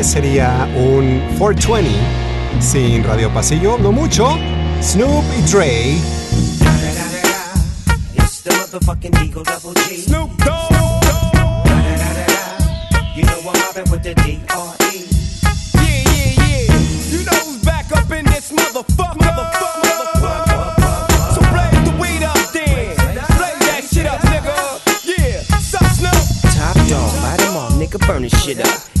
¿Qué sería un 420 sin Radio Pasillo? No mucho. Snoop y Dre. Snoop Dogg. You know I'm mobbing with the D.R.E. Yeah, yeah, yeah. You know who's back up in this motherfucker. Motherfucker, nigga, burn this shit up.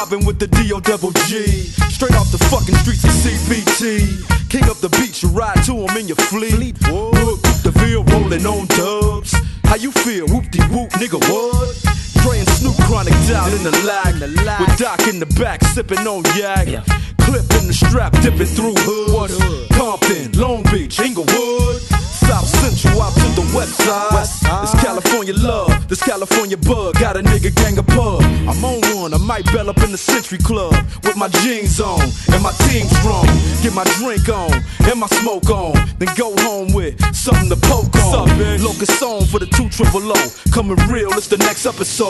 Mobbing with the D.O. double G. Straight off the fucking streets of CPT. King up the beach, you ride to him in your fleet. Look, the Ville rolling on dubs. How you feel? Whoop de whoop, nigga, what? And Snoop Chronic down in the lag. With Doc in the back, sipping on yak. Clip in the strap, dipping through hood. Compton, Long Beach, Inglewood. South Central out to the west side. It's California love, this California bug. Got a nigga gang of pub. I'm on one, I might bell up in the Century Club with my jeans on and my team strong. Get my drink on and my smoke on, then go home with something to poke on. Locust song for the two triple O. Coming real, it's the next episode.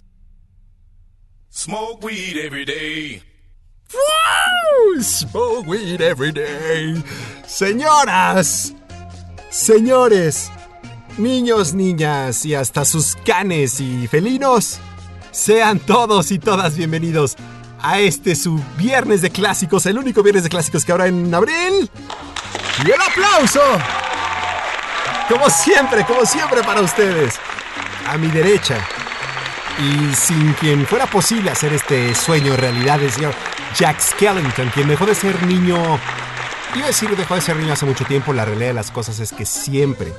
Smoke weed every day. Woo! Smoke weed every day. Señoras, señores, niños, niñas y hasta sus canes y felinos, sean todos y todas bienvenidos a este su viernes de clásicos, el único viernes de clásicos que habrá en abril. Y el aplauso, como siempre, como siempre para ustedes, a mi derecha. Y sin quien fuera posible hacer este sueño realidad, el señor Jack Skellington, quien dejó de ser niño. Iba a decir dejó de ser niño hace mucho tiempo. La realidad de las cosas es que siempre,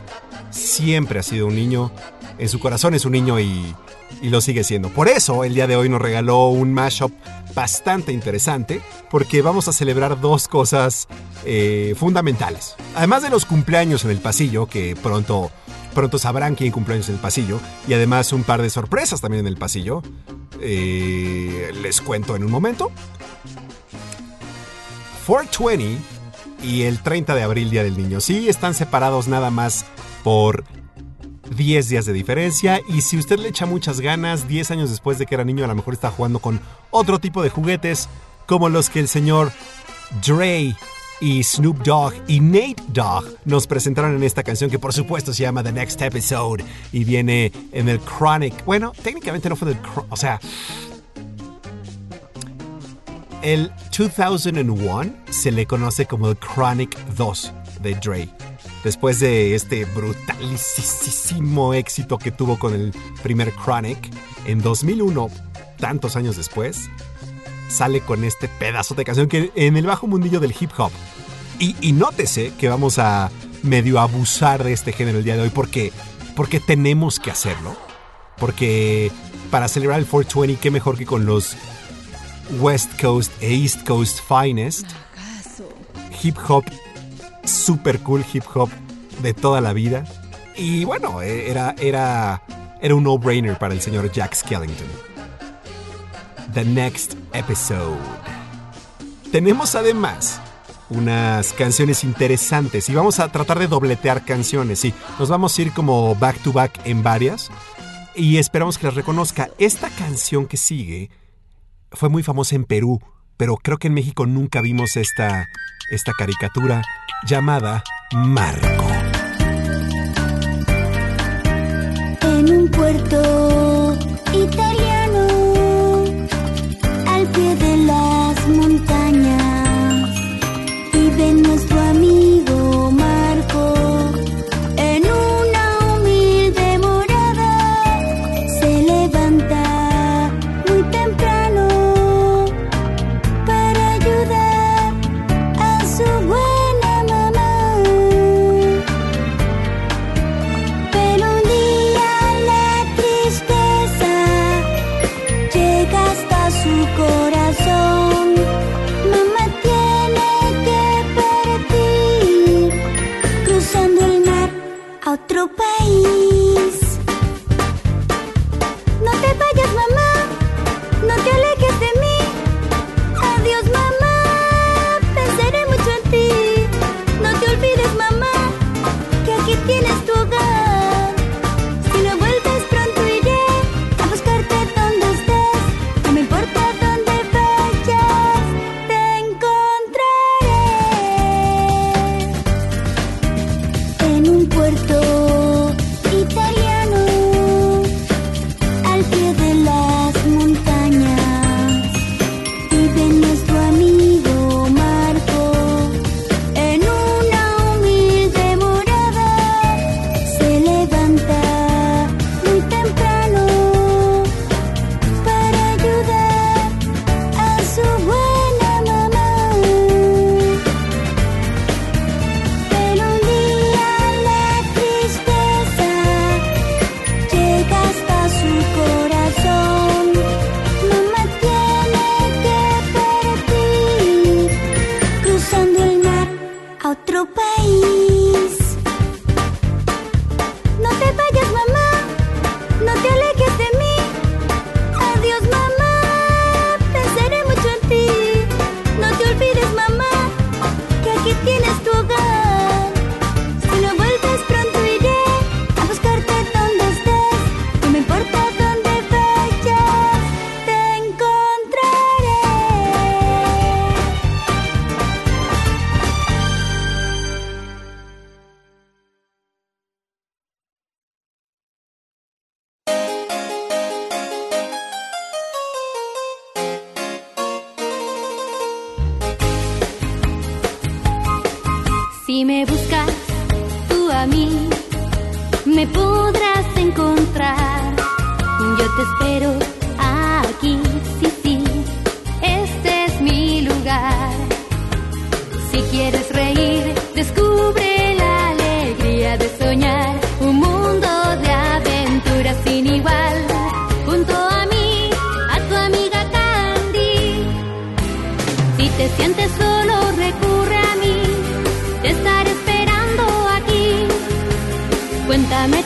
siempre ha sido un niño. En su corazón es un niño y, y lo sigue siendo. Por eso el día de hoy nos regaló un mashup bastante interesante, porque vamos a celebrar dos cosas eh, fundamentales. Además de los cumpleaños en el pasillo, que pronto Pronto sabrán quién cumpleaños en el pasillo. Y además un par de sorpresas también en el pasillo. Eh, les cuento en un momento. 420 y el 30 de abril, Día del Niño. Sí, están separados nada más por 10 días de diferencia. Y si usted le echa muchas ganas, 10 años después de que era niño, a lo mejor está jugando con otro tipo de juguetes, como los que el señor Dre y Snoop Dogg y Nate Dogg nos presentaron en esta canción que por supuesto se llama The Next Episode y viene en el Chronic. Bueno, técnicamente no fue del o sea, el 2001 se le conoce como el Chronic 2 de Dre. Después de este brutalísimo éxito que tuvo con el primer Chronic, en 2001, tantos años después, sale con este pedazo de canción que en el bajo mundillo del hip hop. Y, y nótese que vamos a medio abusar de este género el día de hoy porque, porque tenemos que hacerlo. Porque para celebrar el 420, qué mejor que con los West Coast e East Coast Finest. Hip hop, super cool hip hop de toda la vida. Y bueno, eh, era, era, era un no-brainer para el señor Jack Skellington the next episode. Tenemos además unas canciones interesantes y vamos a tratar de dobletear canciones. y sí, nos vamos a ir como back to back en varias y esperamos que las reconozca. Esta canción que sigue fue muy famosa en Perú, pero creo que en México nunca vimos esta, esta caricatura llamada Marco. En un puerto italiano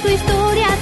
historia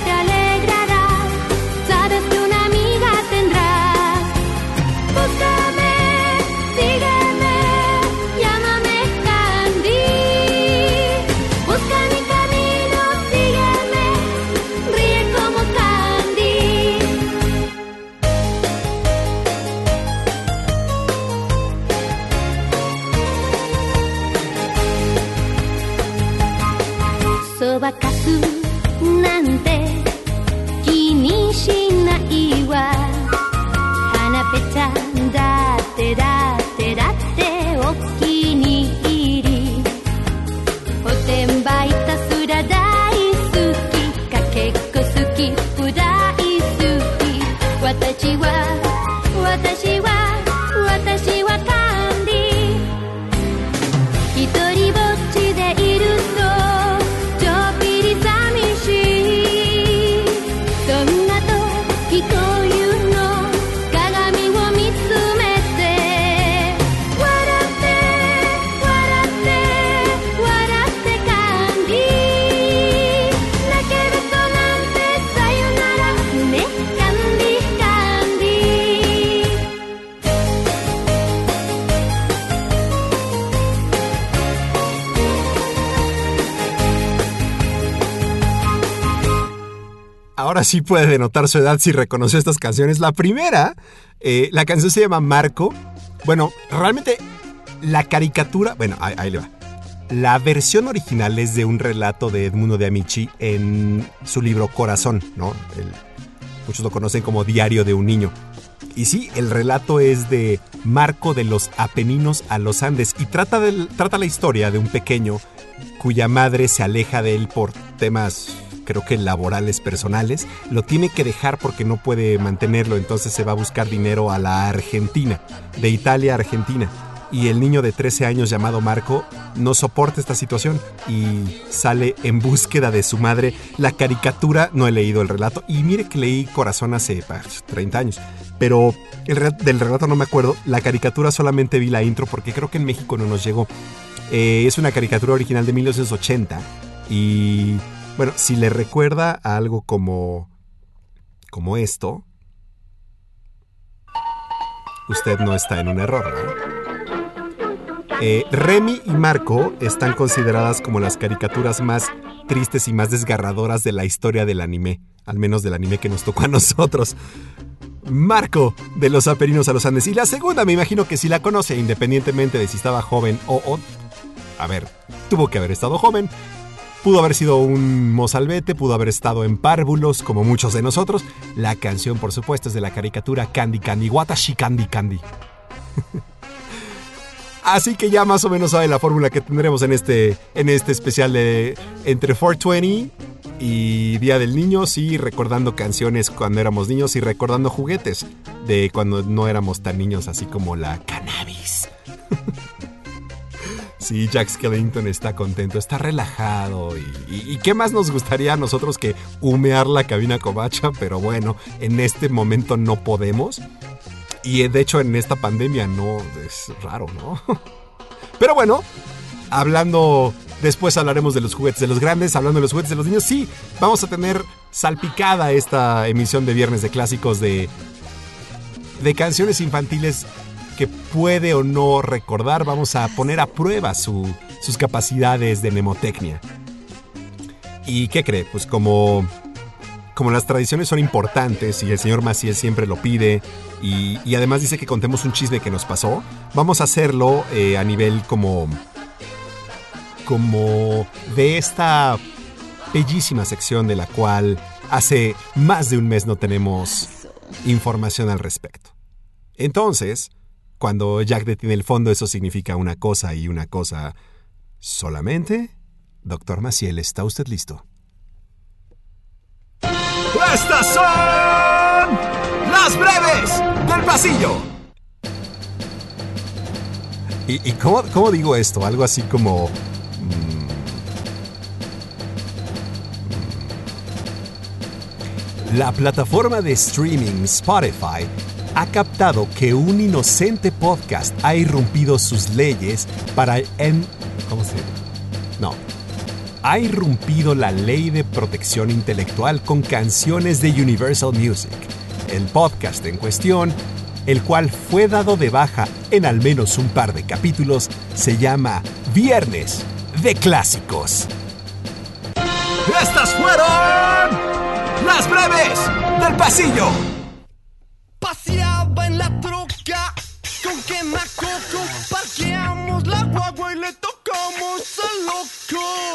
puede denotar su edad si reconoció estas canciones. La primera, eh, la canción se llama Marco. Bueno, realmente la caricatura, bueno, ahí, le va. La versión original es de un relato de Edmundo de Amici en su libro Corazón, ¿no? Muchos lo conocen como Diario de un Niño. Y sí, el relato es de Marco de los Apeninos a los Andes y trata, del- trata la historia de un pequeño cuya madre se aleja de él por temas, creo que laborales, personales. Lo tiene que dejar porque no puede mantenerlo, entonces se va a buscar dinero a la Argentina, de Italia a Argentina. Y el niño de 13 años llamado Marco no soporta esta situación y sale en búsqueda de su madre. La caricatura, no he leído el relato, y mire que leí Corazón hace bah, 30 años, pero el del relato no me acuerdo. La caricatura solamente vi la intro porque creo que en México no nos llegó. Eh, es una caricatura original de 1980 y bueno, si le recuerda a algo como como esto, usted no está en un error, ¿no? Eh, Remy y Marco están consideradas como las caricaturas más tristes y más desgarradoras de la historia del anime, al menos del anime que nos tocó a nosotros. Marco de los Aperinos a los Andes. Y la segunda, me imagino que si la conoce, independientemente de si estaba joven o, o- A ver, tuvo que haber estado joven. Pudo haber sido un mozalbete, pudo haber estado en párvulos, como muchos de nosotros. La canción, por supuesto, es de la caricatura Candy Candy, Watashi Candy Candy. Así que ya más o menos sabe la fórmula que tendremos en este, en este especial de entre 420 y Día del Niño, sí, recordando canciones cuando éramos niños y recordando juguetes de cuando no éramos tan niños, así como la cannabis. Sí, Jack Skellington está contento, está relajado. Y, y- qué más nos gustaría a nosotros que humear la cabina covacha? Pero bueno, en este momento no podemos. Y eh, de hecho en esta pandemia no es raro, ¿no? Pero bueno, hablando, después hablaremos de los juguetes de los grandes, hablando de los juguetes de los niños, sí, vamos a tener salpicada esta emisión de Viernes de Clásicos de, de canciones infantiles que puede o no recordar. Vamos a poner a prueba su- sus capacidades de mnemotecnia. ¿Y qué cree? Pues como como las tradiciones son importantes y el señor Maciel siempre lo pide y, además dice que contemos un chisme que nos pasó, vamos a hacerlo eh, a nivel como como de esta bellísima sección de la cual hace más de un mes no tenemos información al respecto. Entonces, cuando Jack detiene el fondo, eso significa una cosa y una cosa solamente. Doctor Maciel, ¿está usted listo? Estas son las breves del pasillo. ¿Y, y cómo, cómo digo esto? Algo así como... mm, La plataforma de streaming Spotify ha captado que un inocente podcast ha irrumpido sus leyes para... En, ¿Cómo se No, ha irrumpido la ley de protección intelectual con canciones de Universal Music. El podcast en cuestión, el cual fue dado de baja en al menos un par de capítulos, se llama Viernes de Clásicos. Estas fueron las breves del pasillo. Paseaba en la troca con quemacoco. Parqueamos la guagua y le tocamos al loco.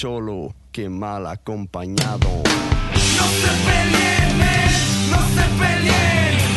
Cholo que mal acompañado. No se peleen, no se peleen.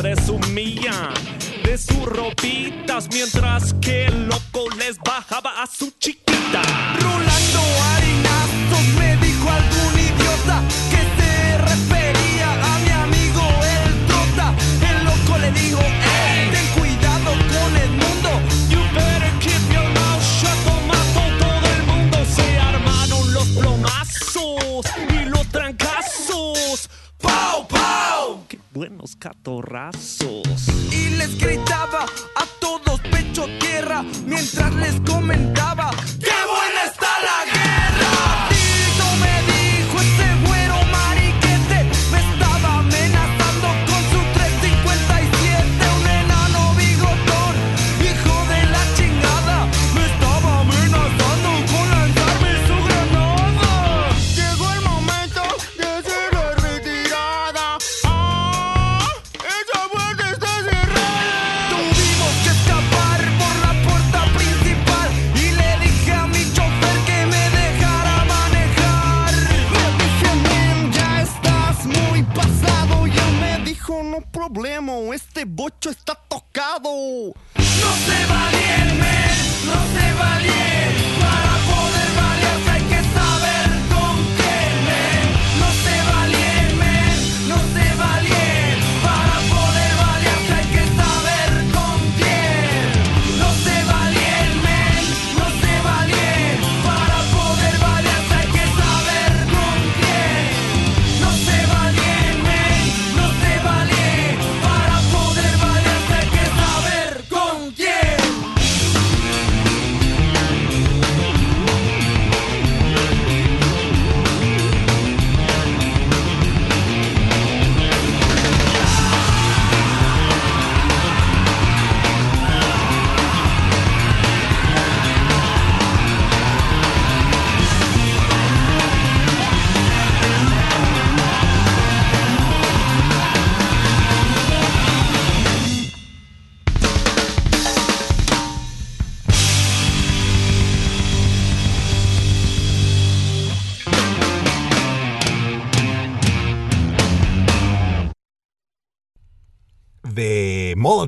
Presumían de sus ropitas mientras que el loco les bajaba a su chiquita. Buenos catorrazos! Y les gritaba a todos pecho tierra mientras les comentaba ¡Qué buena está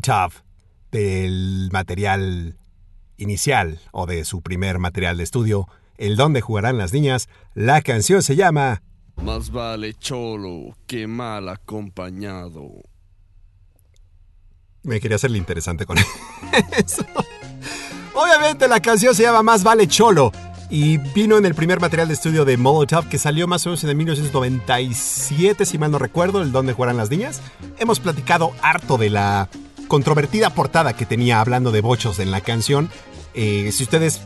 Molotov, del material inicial o de su primer material de estudio, El donde jugarán las niñas. La canción se llama Más vale cholo que mal acompañado. Me quería hacerle interesante con eso. Obviamente la canción se llama Más vale cholo y vino en el primer material de estudio de Molotov que salió más o menos en el 1997, si mal no recuerdo, el donde jugarán las niñas. Hemos platicado harto de la controvertida portada que tenía hablando de bochos en la canción. Eh, si ustedes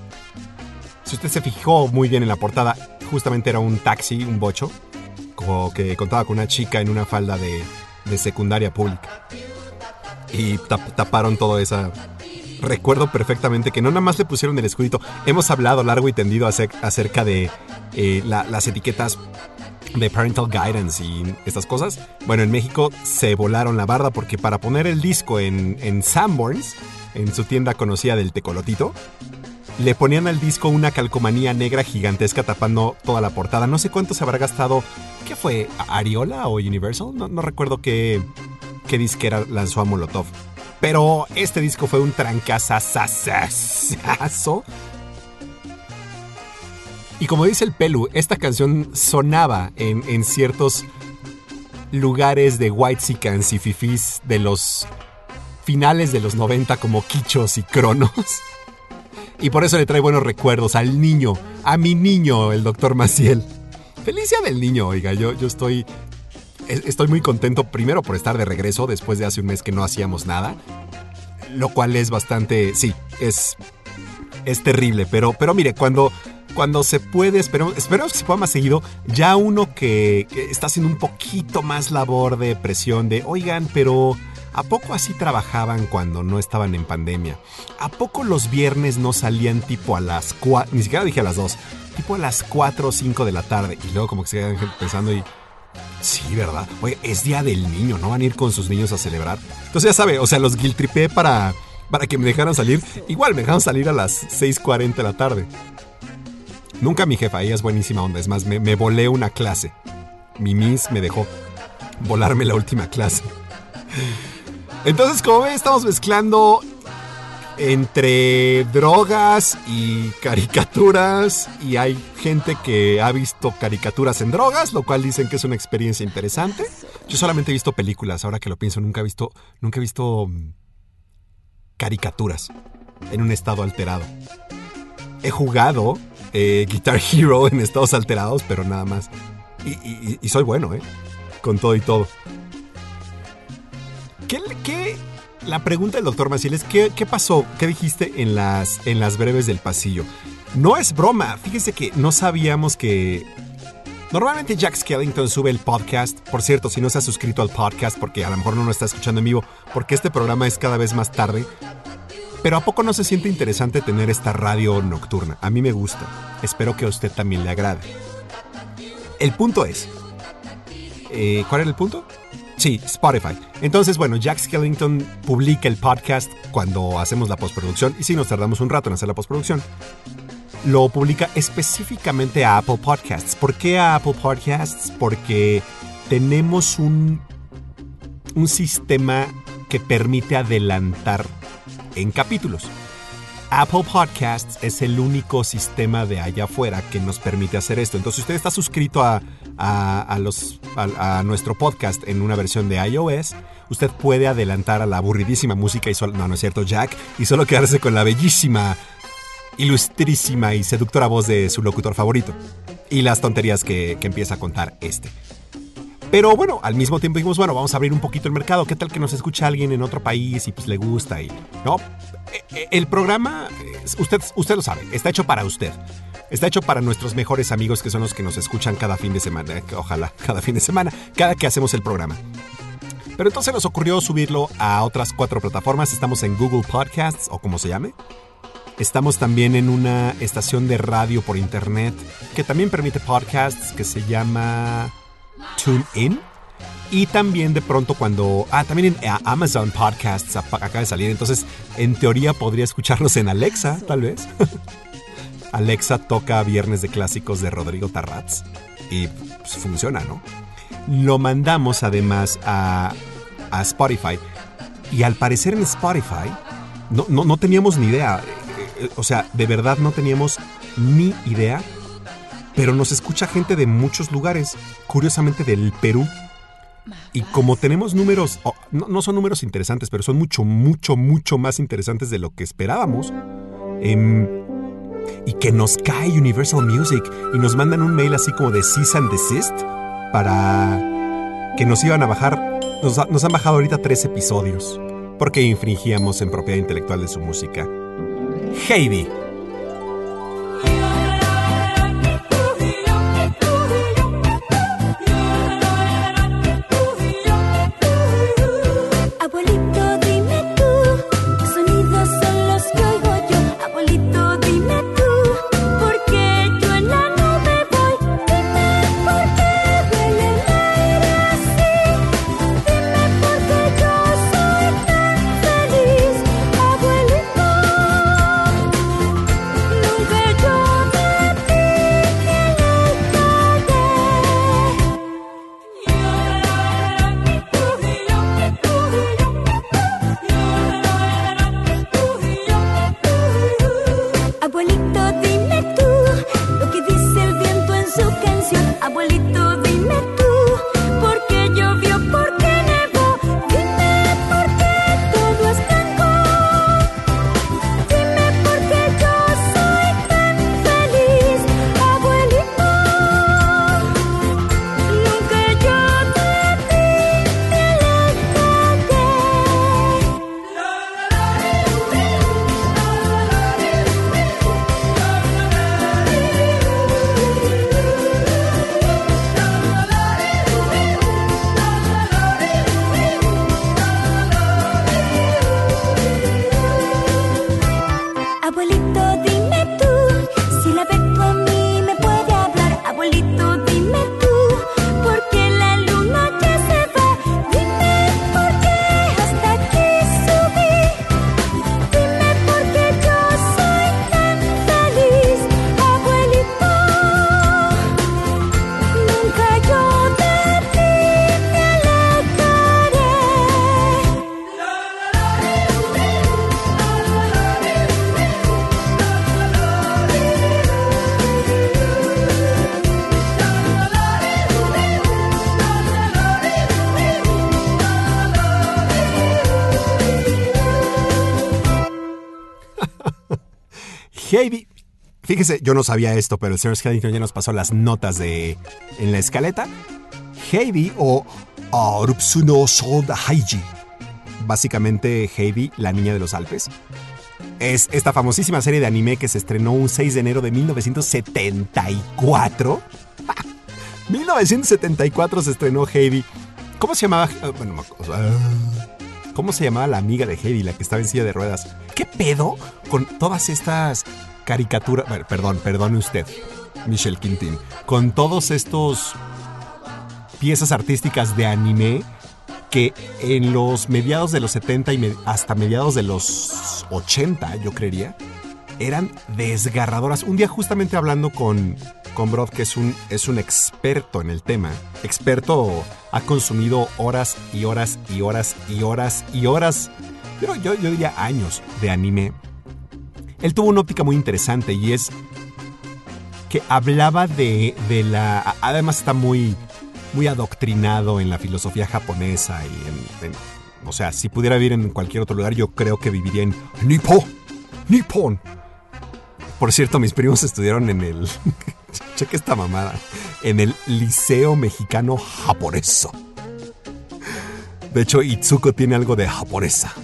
si usted se fijó muy bien en la portada, justamente era un taxi, un bocho, que contaba con una chica en una falda de, de secundaria pública. Y tap- taparon todo esa... Recuerdo perfectamente que no nada más le pusieron el escudito. Hemos hablado largo y tendido acer- acerca de eh, la- las etiquetas de parental guidance y estas cosas. Bueno, en México se volaron la barda porque para poner el disco en, en Sanborns, en su tienda conocida del Tecolotito, le ponían al disco una calcomanía negra gigantesca tapando toda la portada. No sé cuánto se habrá gastado. ¿Qué fue? ¿Ariola o Universal? No, no recuerdo qué, qué disquera lanzó a Molotov. Pero este disco fue un trancazazazazo. Y como dice el Pelu, esta canción sonaba en, en ciertos lugares de whitesicans y fifís de los finales de los 90 como Quichos y Cronos. Y por eso le trae buenos recuerdos al niño, a mi niño, el doctor Maciel. Felicia del niño, oiga, yo, yo estoy, estoy muy contento primero por estar de regreso después de hace un mes que no hacíamos nada. Lo cual es bastante, sí, es, es terrible, pero, pero mire, cuando, cuando se puede, esperemos, esperemos que se pueda más seguido, ya uno que, está haciendo un poquito más labor de presión de, oigan, pero ¿a poco así trabajaban cuando no estaban en pandemia? ¿A poco los viernes no salían tipo a las 4, ni siquiera dije a las 2, tipo a las 4 o 5 de la tarde? Y luego como que se quedan pensando y... Sí, ¿verdad? Oye, es día del niño, ¿no van a ir con sus niños a celebrar? Entonces ya sabe, o sea, los guiltripé para, para que me dejaran salir. Igual me dejaron salir a las 6.40 de la tarde. Nunca mi jefa, ella es buenísima onda. Es más, me, volé una clase. Mi miss me dejó volarme la última clase. Entonces, como ven, estamos mezclando entre drogas y caricaturas. Y hay gente que ha visto caricaturas en drogas, lo cual dicen que es una experiencia interesante. Yo solamente he visto películas, ahora que lo pienso, nunca he visto, nunca he visto mm, caricaturas en un estado alterado. He jugado eh, Guitar Hero en estados alterados, pero nada más. Y, soy bueno, ¿eh? Con todo y todo. ¿Qué, qué- la pregunta del doctor Maciel es ¿qué, qué pasó? ¿Qué dijiste en las, en las breves del pasillo? No es broma, fíjese que no sabíamos que... Normalmente Jack Skellington sube el podcast. Por cierto, si no se ha suscrito al podcast, porque a lo mejor no lo está escuchando en vivo, porque este programa es cada vez más tarde. Pero ¿a poco no se siente interesante tener esta radio nocturna? A mí me gusta. Espero que a usted también le agrade. El punto es... eh, ¿Cuál era el punto? Sí, Spotify. Entonces, bueno, Jack Skellington publica el podcast cuando hacemos la postproducción. Y sí, nos tardamos un rato en hacer la postproducción. Lo publica específicamente a Apple Podcasts. ¿Por qué a Apple Podcasts? Porque tenemos un, un sistema que permite adelantar en capítulos. Apple Podcasts es el único sistema de allá afuera que nos permite hacer esto. Entonces, si usted está suscrito a, a- nuestro podcast en una versión de iOS, usted puede adelantar a la aburridísima música y solo. No, no es cierto, Jack. Y solo quedarse con la bellísima, ilustrísima y seductora voz de su locutor favorito. Y las tonterías que, que empieza a contar este. Pero bueno, al mismo tiempo dijimos, bueno, vamos a abrir un poquito el mercado. ¿Qué tal que nos escucha alguien en otro país y pues le gusta? Y, ¿no? Eh, eh, El programa, eh, usted, usted lo sabe, está hecho para usted. Está hecho para nuestros mejores amigos que son los que nos escuchan cada fin de semana. Ojalá, cada fin de semana, cada que hacemos el programa. Pero entonces nos ocurrió subirlo a otras cuatro plataformas. Estamos en Google Podcasts o como se llame. Estamos también en una estación de radio por internet que también permite podcasts que se llama TuneIn. Y también de pronto cuando... Ah, también en a- Amazon Podcasts acaba de salir. Entonces, en teoría podría escucharnos en Alexa, tal vez. Alexa toca Viernes de Clásicos de Rodrigo Tarrats. Y pues, funciona, ¿no? Lo mandamos además a, a Spotify. Y al parecer en Spotify no, no, no teníamos ni idea. Eh, eh, O sea, de verdad no teníamos ni idea. Pero nos escucha gente de muchos lugares. Curiosamente del Perú. Y como tenemos números, no, son números interesantes, pero son mucho, mucho, mucho más interesantes de lo que esperábamos. em, y que nos cae Universal Music y nos mandan un mail así como de cease and desist para que nos iban a bajar. Nos, nos han bajado ahorita tres episodios porque infringíamos en propiedad intelectual de su música. Heidi. Fíjese, yo no sabía esto, pero el señor Skellington ya nos pasó las notas de en la escaleta. Heidi o Arupsuno Sold Haiji. Básicamente Heidi, la niña de los Alpes. Es esta famosísima serie de anime que se estrenó un 6 de enero de 1974. 1974 se estrenó Heidi. ¿Cómo se llamaba? Ah, Bueno, ¿Cómo se llamaba la amiga de Heidi, la que estaba en silla de ruedas? ¿Qué pedo con todas estas caricaturas? Bueno, perdón, perdone usted, Michelle Quintin. Con todos estos piezas artísticas de anime que en los mediados de los 70 y hasta mediados de los 80, yo creería, eran desgarradoras. Un día justamente hablando con, con Brod, que es un, es un experto en el tema, experto, ha consumido horas y horas y horas y horas y horas, pero yo, yo diría años de anime. Él tuvo una óptica muy interesante y es que hablaba de, de la... Además está muy, muy adoctrinado en la filosofía japonesa y en, O sea, si pudiera vivir en cualquier otro lugar, yo creo que viviría en Nippon. Nippon. Por cierto, mis primos estudiaron en el... Cheque esta mamada. En el Liceo Mexicano Japoneso. De hecho, Itsuko tiene algo de japonesa.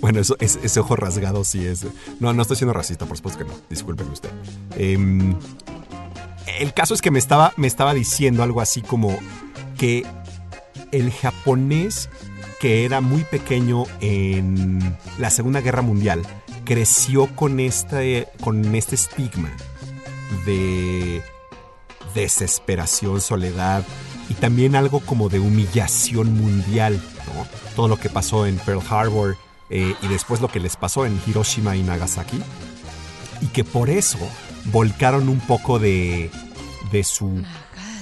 Bueno, eso, es- ese ojo rasgado sí es... No, no estoy siendo racista, por supuesto que no. Discúlpeme usted. Em, el caso es que me estaba, me estaba diciendo algo así como que el japonés que era muy pequeño en la Segunda Guerra Mundial creció con este, con este estigma de desesperación, soledad y también algo como de humillación mundial, ¿no? Todo lo que pasó en Pearl Harbor eh, y después lo que les pasó en Hiroshima y Nagasaki y que por eso volcaron un poco de, de su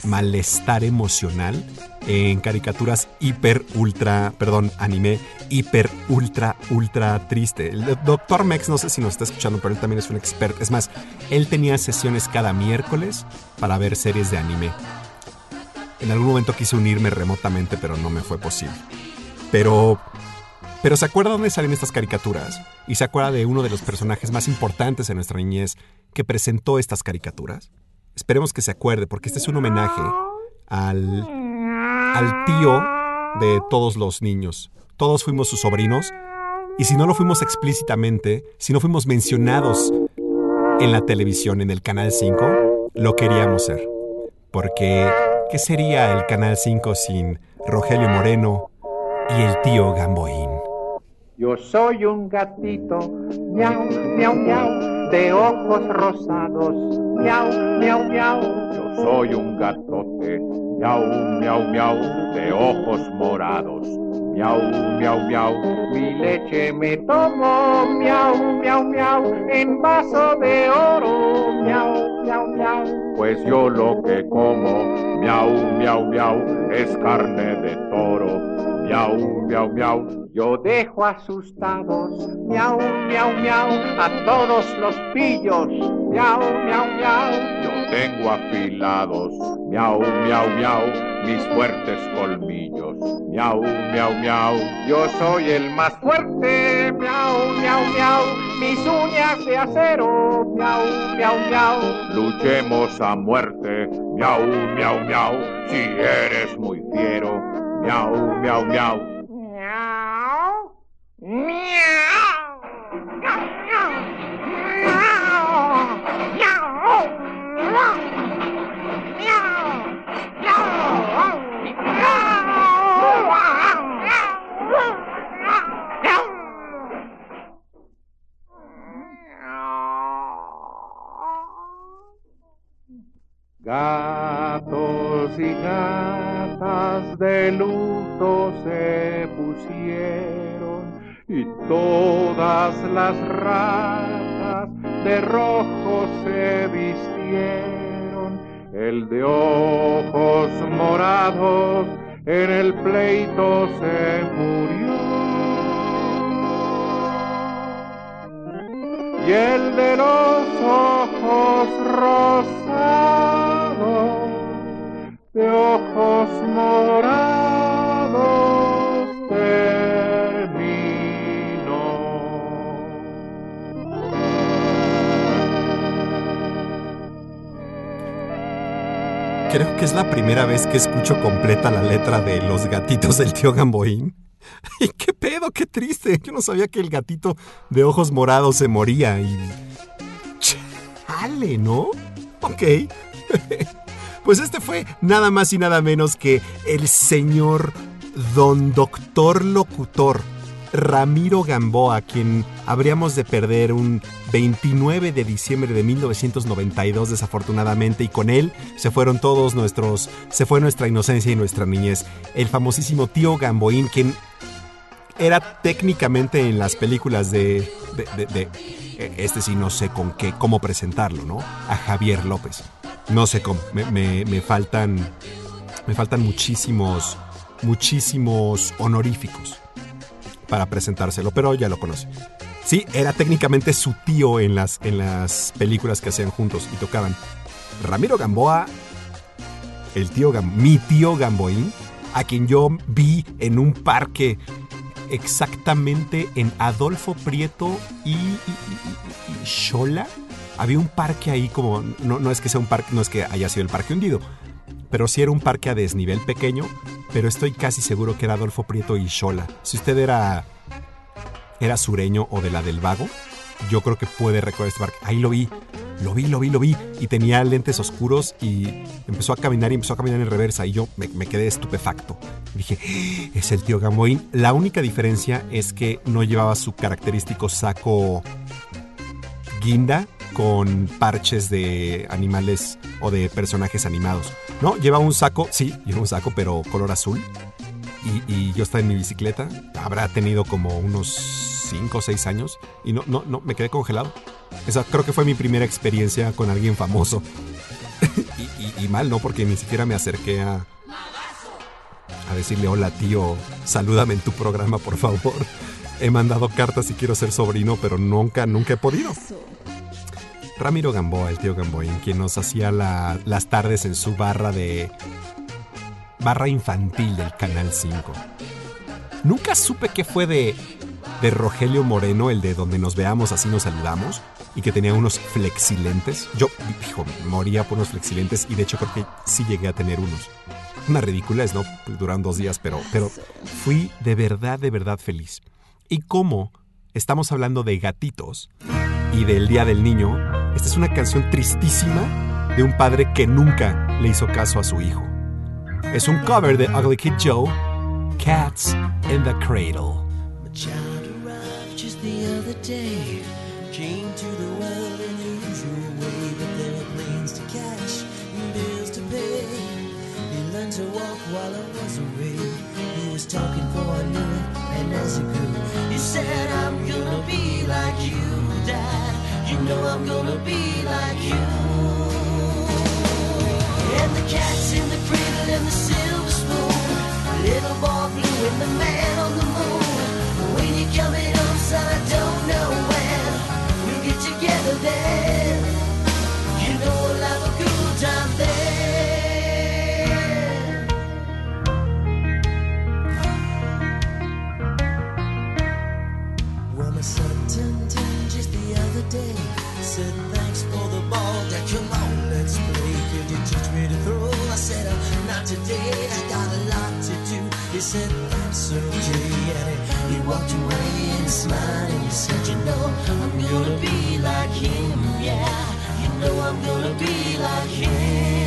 malestar emocional en caricaturas hiper, ultra, perdón, anime hiper, ultra, ultra triste. El doctor Mex, no sé si nos está escuchando, pero él también es un experto. Es más, él tenía sesiones cada miércoles para ver series de anime. En algún momento quise unirme remotamente, pero no me fue posible. Pero pero ¿se acuerda dónde salen estas caricaturas? ¿Y se acuerda de uno de los personajes más importantes en nuestra niñez que presentó estas caricaturas? Esperemos que se acuerde, porque este es un homenaje al, al tío de todos los niños. Todos fuimos sus sobrinos, y si no lo fuimos explícitamente, si no fuimos mencionados en la televisión, en el Canal 5, lo queríamos ser. Porque, ¿qué sería el Canal 5 sin Rogelio Moreno y el tío Gamboín? Yo soy un gatito, miau, miau, miau, de ojos rosados, miau, miau, miau. Yo soy un gatote, miau, miau, miau, de ojos morados, miau, miau, miau. Mi leche me tomo, miau, miau, miau, en vaso de oro, miau, miau, miau. Pues yo lo que como, miau, miau, miau, es carne de toro, miau, miau, miau. Yo dejo asustados, miau, miau, miau, a todos los pillos, miau, miau, miau. Yo tengo afilados, miau, miau, miau, mis fuertes colmillos, miau, miau, miau. Yo soy el más fuerte, miau, miau, miau, mis uñas de acero, miau, miau, miau. Luchemos a muerte, miau, miau, miau, si eres muy fiero, miau, miau, miau. Gatos y gatas de luto se pusieron y todas las ratas de rojo se vistieron. El de ojos morados en el pleito se murió. y el de los ojos rosados, de ojos morados de. Creo que es la primera vez que escucho completa la letra de Los gatitos del tío Gamboín. ¿Y qué pedo? ¡Qué triste! Yo no sabía que el gatito de ojos morados se moría y... ¡Chale! ¿No? Ok. Pues este fue nada más y nada menos que el señor Don Doctor Locutor Ramiro Gamboa, quien habríamos de perder un 29 de diciembre de 1992 desafortunadamente y con él se fueron todos nuestros, se fue nuestra inocencia y nuestra niñez. El famosísimo tío Gamboín, quien era técnicamente en las películas de, de, de- de- eh, este sí no sé con qué, cómo presentarlo, ¿no? A Javier López. No sé cómo, me, me- me faltan, me faltan muchísimos, muchísimos honoríficos para presentárselo, pero ya lo conoce. Sí, era técnicamente su tío en las, en las películas que hacían juntos y tocaban. Ramiro Gamboa, el tío Gam- mi tío Gamboín, a quien yo vi en un parque exactamente en Adolfo Prieto y, y- y- y- Xola. Había un parque ahí como, no, no es que sea un parque, no es que haya sido el parque hundido, pero sí era un parque a desnivel pequeño, pero estoy casi seguro que era Adolfo Prieto y Xola. Si usted era, era sureño o de la del Vago, yo creo que puede recordar este parque. Ahí lo vi, lo vi, lo vi, lo vi. Y tenía lentes oscuros y empezó a caminar y empezó a caminar en reversa. Y yo me, quedé estupefacto. Dije, "¡Ah! es el tío Gamboín. La única diferencia es que no llevaba su característico saco guinda con parches de animales o de personajes animados. No, lleva un saco, sí, lleva un saco, pero color azul. Y, yo estaba en mi bicicleta, habrá tenido como unos 5 o 6 años y no, no, no, me quedé congelado. Esa creo que fue mi primera experiencia con alguien famoso. y mal, ¿no? Porque ni siquiera me acerqué a, a decirle, hola tío, salúdame en tu programa, por favor. He mandado cartas y quiero ser sobrino, pero nunca, nunca he podido. Ramiro Gamboa, el tío Gamboín, quien nos hacía la- las tardes en su barra de... barra infantil del Canal 5. Nunca supe qué fue de, de Rogelio Moreno, el de donde nos veamos así nos saludamos, y que tenía unos flexilentes. Yo, hijo, moría por unos flexilentes y de hecho creo que sí llegué a tener unos. Una ridiculez, ¿no? Duraron dos días, pero, pero fui de verdad, de verdad feliz. Y como estamos hablando de gatitos y del Día del Niño, esta es una canción tristísima de un padre que nunca le hizo caso a su hijo. Es un cover de Ugly Kid Joe, Cats in the Cradle. My child arrived just the other day. Came to the world in the usual way, but there were planes to catch and bills to pay. He learned to walk while I was away. He was talking for knew it, and as he grew, he said, I'm gonna be like. You know I'm gonna be like you. And the cat's in the cradle and the silver spoon. Little boy blue and the man on the moon. When you're coming home, oh, son, I don't know when. We'll get together then. You know we'll have a good time then. Well, my son turned ten just the other day. Said thanks for the ball, Dad. Come on, let's play. Could you teach me to throw? I said uh, not today. I got a lot to do. He said that's okay, and he, he walked away and smiled and he said, you know I'm gonna be like him, yeah. You know I'm gonna be like him.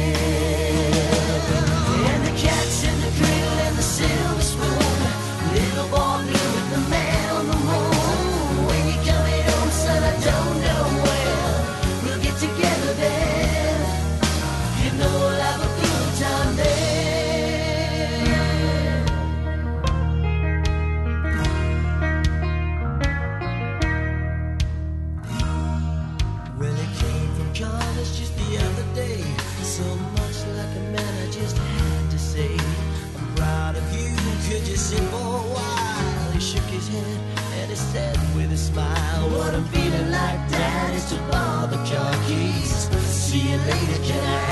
To borrow the. See you later, can I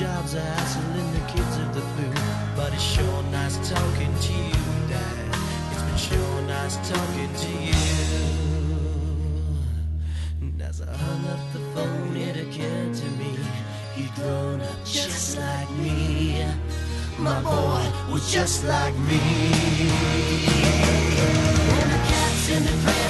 job's a hassling the kids of the blue, but it's sure nice talking to you, Dad. It's been sure nice talking to you. And as I hung up the phone, it occurred to me he'd grown up just like me. My boy was just like me. And the cat's in the cradle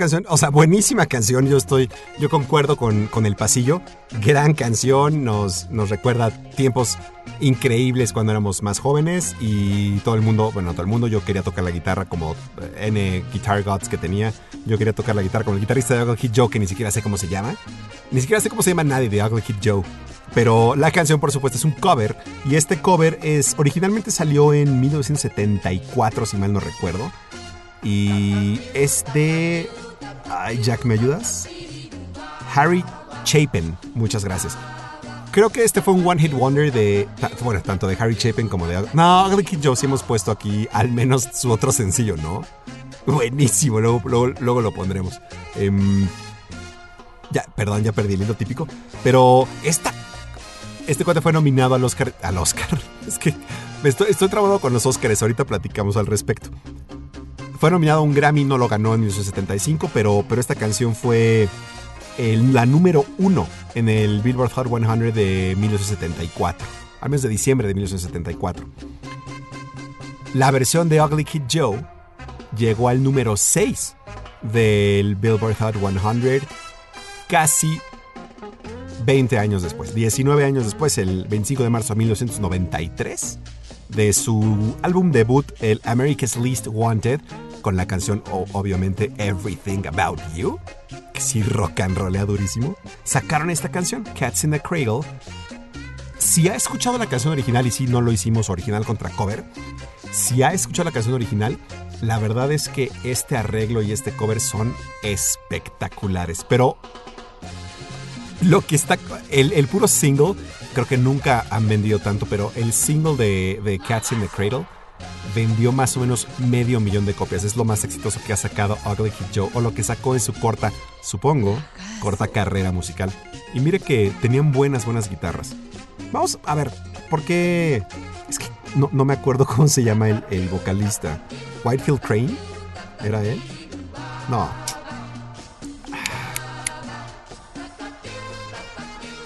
canción, o sea, buenísima canción. Yo estoy, yo concuerdo con, con el pasillo. Gran canción, nos, nos recuerda tiempos increíbles cuando éramos más jóvenes y todo el mundo, bueno, todo el mundo, yo quería tocar la guitarra como eh, N Guitar Gods que tenía. Yo quería tocar la guitarra con el guitarrista de Ugly Kid Joe, que ni siquiera sé cómo se llama. Ni siquiera sé cómo se llama nadie de Ugly Kid Joe. Pero la canción, por supuesto, es un cover. Y este cover es originalmente salió en 1974, si mal no recuerdo. Y es de. Ay, Jack, ¿me ayudas? Harry Chapin. Muchas gracias. Creo que este fue un One Hit Wonder de. Bueno, tanto de Harry Chapin como de. No, Kid Joe sí hemos puesto aquí al menos su otro sencillo, ¿no? Buenísimo, luego, lo pondremos. Em, ya, perdón, ya perdí el hilo típico. Pero esta. Este cuate fue nominado al Oscar. Al Oscar. Es que estoy, estoy trabado con los Oscars. Ahorita platicamos al respecto. Fue nominado a un Grammy, no lo ganó en 1975, pero, pero esta canción fue la número uno en el Billboard Hot 100 de 1974, al mes de diciembre de 1974. La versión de Ugly Kid Joe llegó al número 6 del Billboard Hot 100 casi 20 años después, 19 años después, el 25 de marzo de 1993, de su álbum debut, el America's Least Wanted, con la canción obviamente Everything About You, que sí rock and rollea durísimo, sacaron esta canción, Cats in the Cradle. Si ha escuchado la canción original, y si no lo hicimos original contra cover, si ha escuchado la canción original, la verdad es que este arreglo y este cover son espectaculares. Pero lo que está. El, el puro single, creo que nunca han vendido tanto, pero el single de, de Cats in the Cradle vendió más o menos medio millón de copias. Es lo más exitoso que ha sacado Ugly Kid Joe, o lo que sacó en su corta, supongo, corta carrera musical. Y mire que tenían buenas, buenas guitarras. Vamos a ver, ¿por qué? Es que no, no me acuerdo cómo se llama el, el vocalista. Whitefield Crane, ¿era él? No.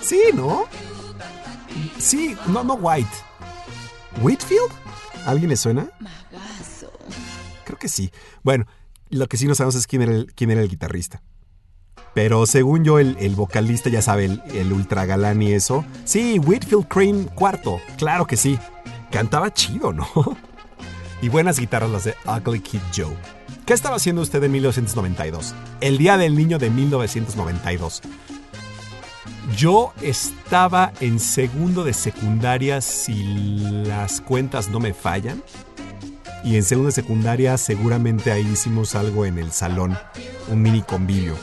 Sí, ¿no? Sí, no, no White. ¿Whitfield? ¿Alguien le suena? Creo que sí. Bueno, lo que sí no sabemos es quién era el, quién era el guitarrista. Pero según yo, el, el vocalista, ya sabe, el, el ultra galán y eso. Sí, Whitfield Crane cuarto. Claro que sí. Cantaba chido, ¿no? Y buenas guitarras las de Ugly Kid Joe. ¿Qué estaba haciendo usted en 1992? El Día del Niño de 1992. Yo estaba en segundo de secundaria si las cuentas no me fallan. Y en segundo de secundaria seguramente ahí hicimos algo en el salón, un mini convivio.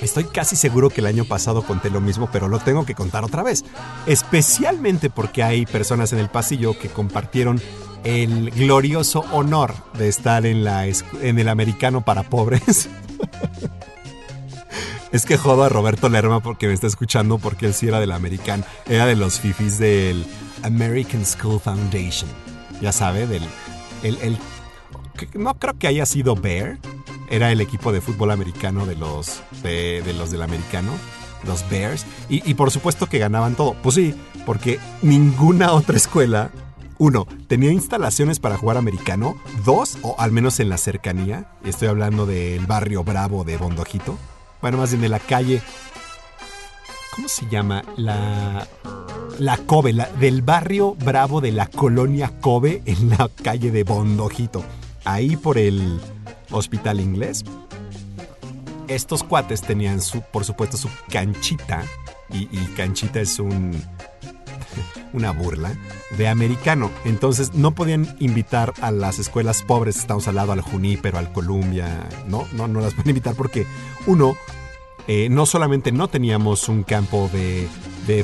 Estoy casi seguro que el año pasado conté lo mismo, pero lo tengo que contar otra vez. Especialmente porque hay personas en el pasillo que compartieron el glorioso honor de estar en, la, en el americano para pobres. Es que jodo a Roberto Lerma porque me está escuchando porque él sí era del American. Era de los fifis del American School Foundation. Ya sabe, del... El, el- no creo que haya sido Bear. Era el equipo de fútbol americano de los, de los del americano. los Bears. Y, y por supuesto que ganaban todo. Pues sí, porque ninguna otra escuela, uno, tenía instalaciones para jugar americano. Dos, o al menos en la cercanía. Estoy hablando del barrio Bravo de Bondojito. Bueno, más bien de la calle. ¿Cómo se llama? La. La Kobe, la- del barrio Bravo de la colonia Kobe en la calle de Bondojito. Ahí por el hospital inglés. Estos cuates tenían su, por supuesto, su canchita. Y, y canchita es un. Una burla. De americano. Entonces no podían invitar a las escuelas pobres. Estamos al lado al Junípero, al Columbia. No, no, no las pueden invitar porque, uno, eh, no solamente no teníamos un campo de,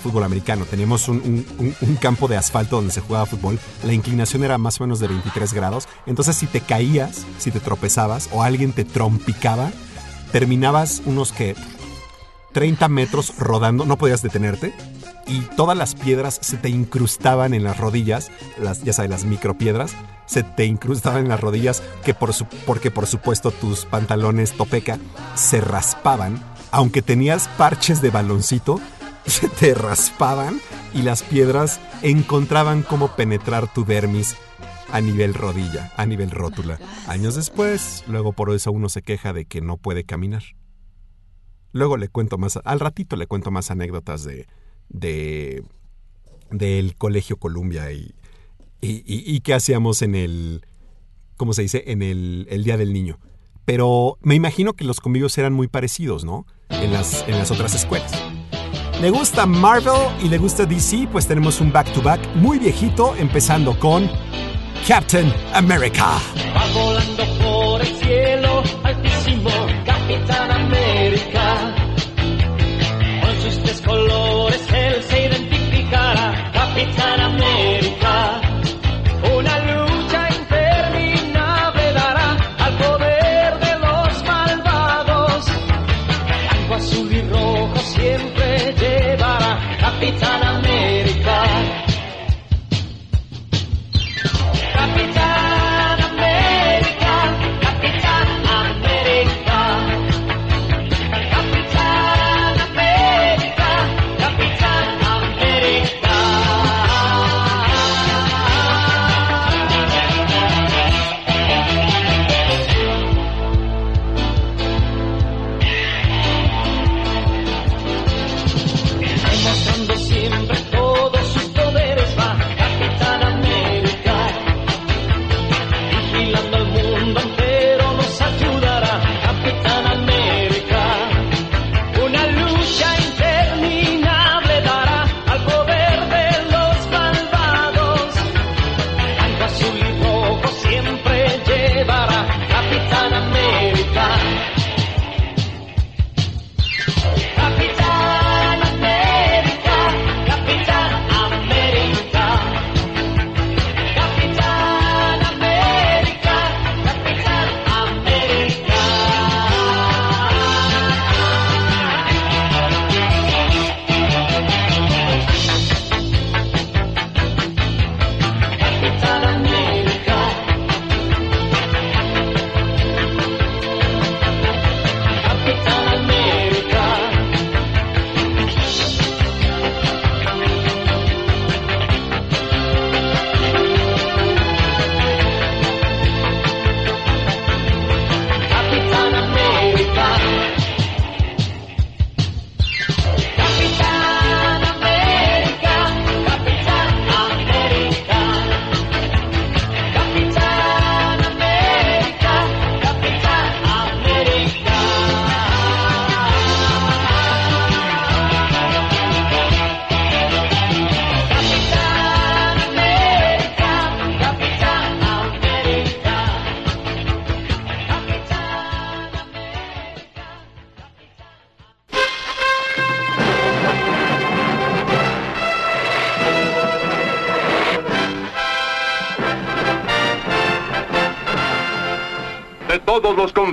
fútbol americano, teníamos un- un campo de asfalto donde se jugaba fútbol. La inclinación era más o menos de 23 grados. Entonces, si te caías, si te tropezabas o alguien te trompicaba, terminabas unos que 30 metros rodando, no podías detenerte. Y todas las piedras se te incrustaban en las rodillas, las, ya sabes, las micropiedras, se te incrustaban en las rodillas que por su- porque por supuesto tus pantalones topeca se raspaban, aunque tenías parches de baloncito, se te raspaban y las piedras encontraban cómo penetrar tu dermis a nivel rodilla, a nivel rótula. Años después, luego por eso uno se queja de que no puede caminar. Luego le cuento más, al ratito le cuento más anécdotas de, de del colegio Columbia y, y, qué hacíamos en el, ¿cómo se dice? En el, el Día del Niño. Pero me imagino que los convivios eran muy parecidos, ¿no? En las, en las otras escuelas. ¿Le gusta Marvel y le gusta DC? Pues tenemos un back-to-back muy viejito, empezando con Captain America. Va volando por el cielo altísimo, Capitán América.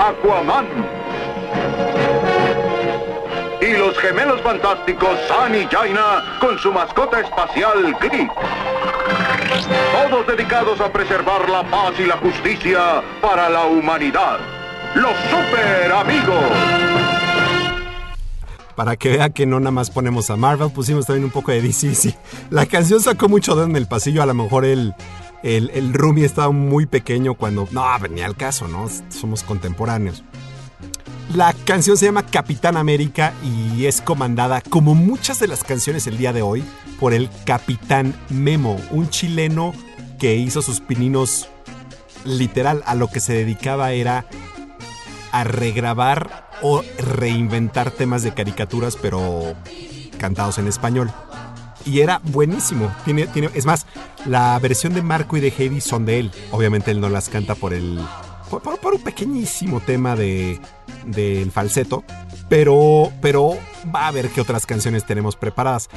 Aquaman. Y los gemelos fantásticos San y Jaina con su mascota espacial Grit. Todos dedicados a preservar la paz y la justicia para la humanidad. Los super amigos. Para que vea que no nada más ponemos a Marvel, pusimos también un poco de DC. La canción sacó mucho en el pasillo. A lo mejor el, el, el Rumi estaba muy pequeño cuando. No, venía al caso, ¿no? Somos contemporáneos. La canción se llama Capitán América y es comandada, como muchas de las canciones el día de hoy, por el Capitán Memo, un chileno que hizo sus pininos literal a lo que se dedicaba era a regrabar o reinventar temas de caricaturas, pero cantados en español. Y era buenísimo. Tiene, tiene, es más, la versión de Marco y de Heidi son de él. Obviamente él no las canta por el. por, un pequeñísimo tema de. del falseto. Pero. Pero va a ver qué otras canciones tenemos preparadas.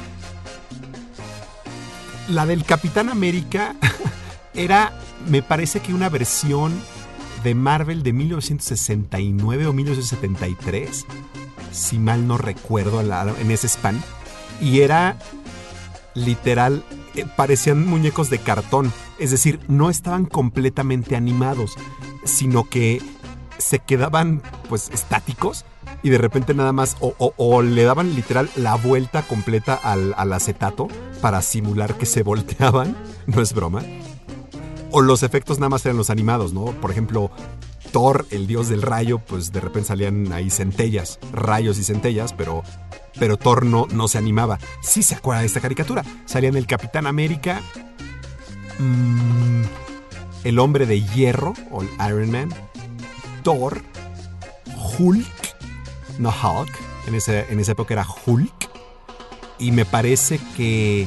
La del Capitán América era. Me parece que una versión de Marvel de 1969 o 1973, si mal no recuerdo en ese span, y era literal, eh, parecían muñecos de cartón, es decir, no estaban completamente animados, sino que se quedaban pues estáticos y de repente nada más o, le daban literal la vuelta completa al, al acetato para simular que se volteaban, no es broma. O los efectos nada más eran los animados, ¿no? Por ejemplo, Thor, el dios del rayo, pues de repente salían ahí centellas, rayos y centellas, pero, pero Thor no, se animaba. Sí se acuerda de esta caricatura. Salían el Capitán América, mm, el hombre de hierro, o el Iron Man, Thor, Hulk, no Hulk, en, ese, en esa época era Hulk, y me parece que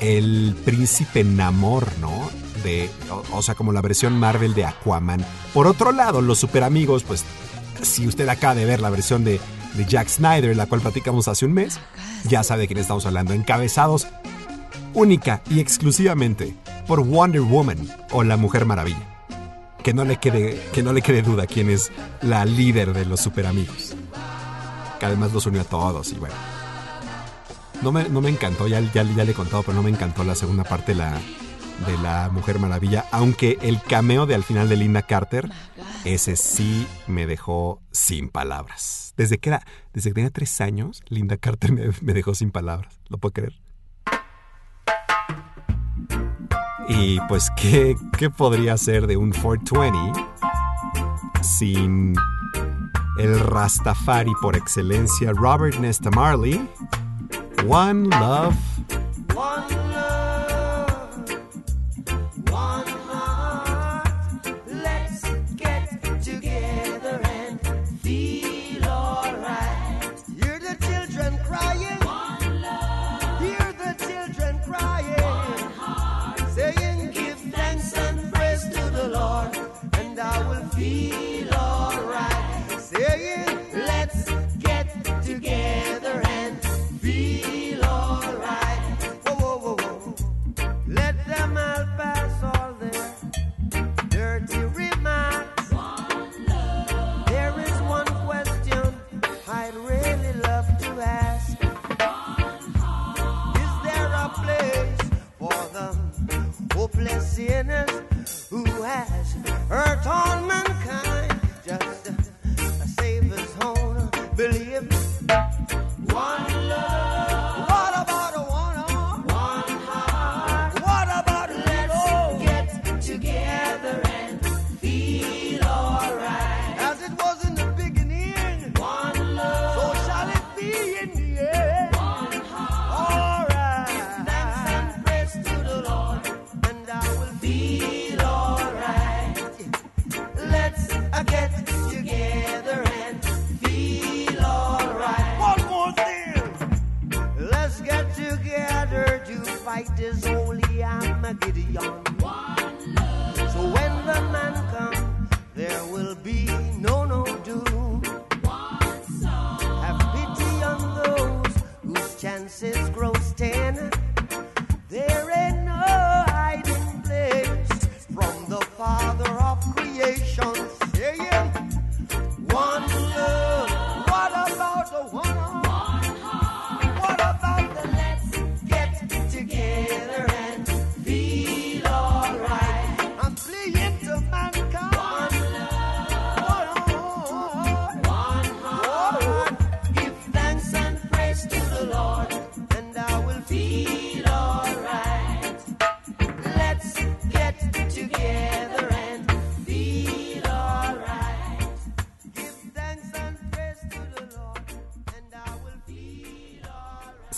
el príncipe Namor, ¿no? De, o, o sea, como la versión Marvel de Aquaman. Por otro lado, los super amigos, pues, si usted acaba de ver la versión de, de Jack Snyder, la cual platicamos hace un mes, ya sabe de quién estamos hablando. Encabezados única y exclusivamente por Wonder Woman o la Mujer Maravilla. Que no le quede, que no le quede duda quién es la líder de los super amigos. Que además los unió a todos y bueno. No me, no me encantó, ya, ya, ya le he contado, pero no me encantó la segunda parte de la, de la Mujer Maravilla. Aunque el cameo de al final de Linda Carter, ese sí me dejó sin palabras. Desde que era, desde que tenía tres años, Linda Carter me, me dejó sin palabras. ¿Lo puedo creer? Y pues, ¿qué, ¿qué podría ser de un 420 sin el Rastafari por excelencia, Robert Nesta Marley? One Love. One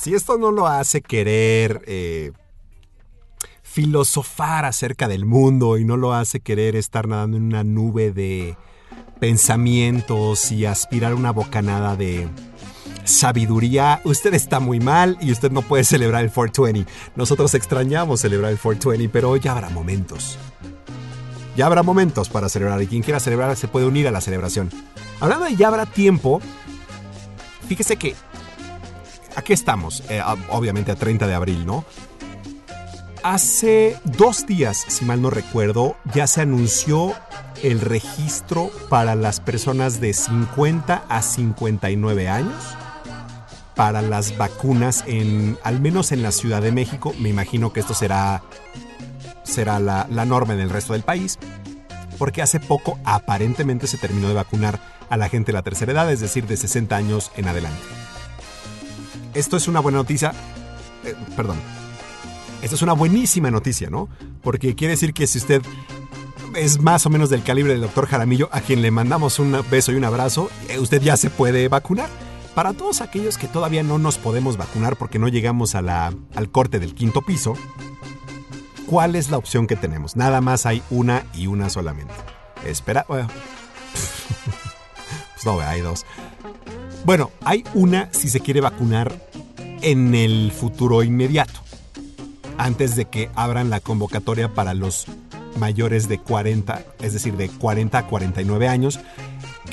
Si esto no lo hace querer eh, filosofar acerca del mundo y no lo hace querer estar nadando en una nube de pensamientos y aspirar una bocanada de sabiduría, usted está muy mal y usted no puede celebrar el 420. Nosotros extrañamos celebrar el 420, pero ya habrá momentos. Ya habrá momentos para celebrar y quien quiera celebrar se puede unir a la celebración. Hablando de ya habrá tiempo, fíjese que aquí estamos, eh, obviamente a 30 de abril, ¿no? Hace dos días, si mal no recuerdo, ya se anunció el registro para las personas de 50 a 59 años para las vacunas en, al menos en la Ciudad de México. Me imagino que esto será, será la norma en el resto del país, porque hace poco aparentemente se terminó de vacunar a la gente de la tercera edad, es decir, de 60 años en adelante. Esto es una buena noticia, eh, perdón, esta es una buenísima noticia, ¿no? Porque quiere decir que si usted es más o menos del calibre del doctor Jaramillo, a quien le mandamos un beso y un abrazo, eh, usted ya se puede vacunar. Para todos aquellos que todavía no nos podemos vacunar porque no llegamos a al corte del quinto piso, ¿cuál es la opción que tenemos? Nada más hay una y una solamente. Espera, pues no, hay dos. Bueno, hay una si se quiere vacunar en el futuro inmediato antes de que abran la convocatoria para los mayores de 40, es decir, de 40 a 49 años,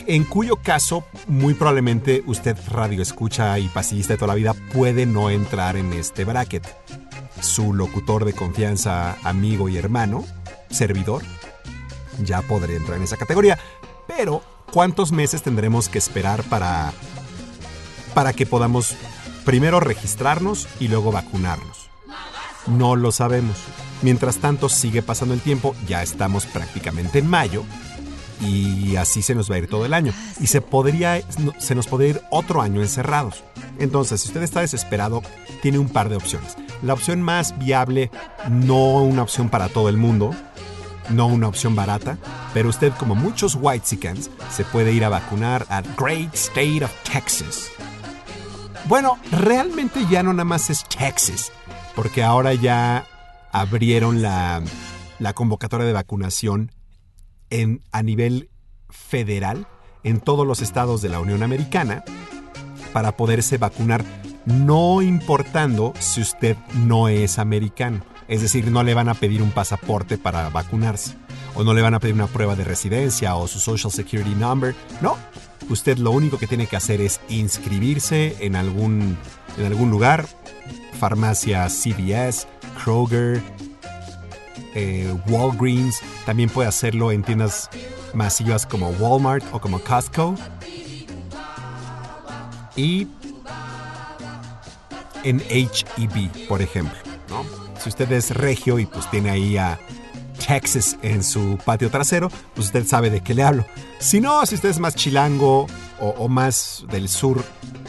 en cuyo caso muy probablemente usted radio escucha y pasillista de toda la vida puede no entrar en este bracket. Su locutor de confianza, amigo y hermano, servidor, ya podré entrar en esa categoría. Pero, ¿cuántos meses tendremos que esperar para, para que podamos primero registrarnos y luego vacunarnos? No lo sabemos. Mientras tanto sigue pasando el tiempo, ya estamos prácticamente en mayo y así se nos va a ir todo el año y se podría se nos podría ir otro año encerrados. Entonces, si usted está desesperado, tiene un par de opciones. La opción más viable, no una opción para todo el mundo, no una opción barata, pero usted como muchos whitesicans se puede ir a vacunar a Great State of Texas. Bueno, realmente ya no nada más es Texas porque ahora ya abrieron la, la convocatoria de vacunación en, a nivel federal en todos los estados de la Unión Americana para poderse vacunar, no importando si usted no es americano. Es decir, no le van a pedir un pasaporte para vacunarse, o no le van a pedir una prueba de residencia o su Social Security Number. No, usted lo único que tiene que hacer es inscribirse en algún, en algún lugar, farmacia CVS, Kroger, eh, Walgreens. También puede hacerlo en tiendas masivas como Walmart o como Costco. Y en HEB, por ejemplo. ¿no? Si usted es regio y pues tiene ahí a Texas en su patio trasero, pues usted sabe de qué le hablo. Si no, si usted es más chilango o, más del sur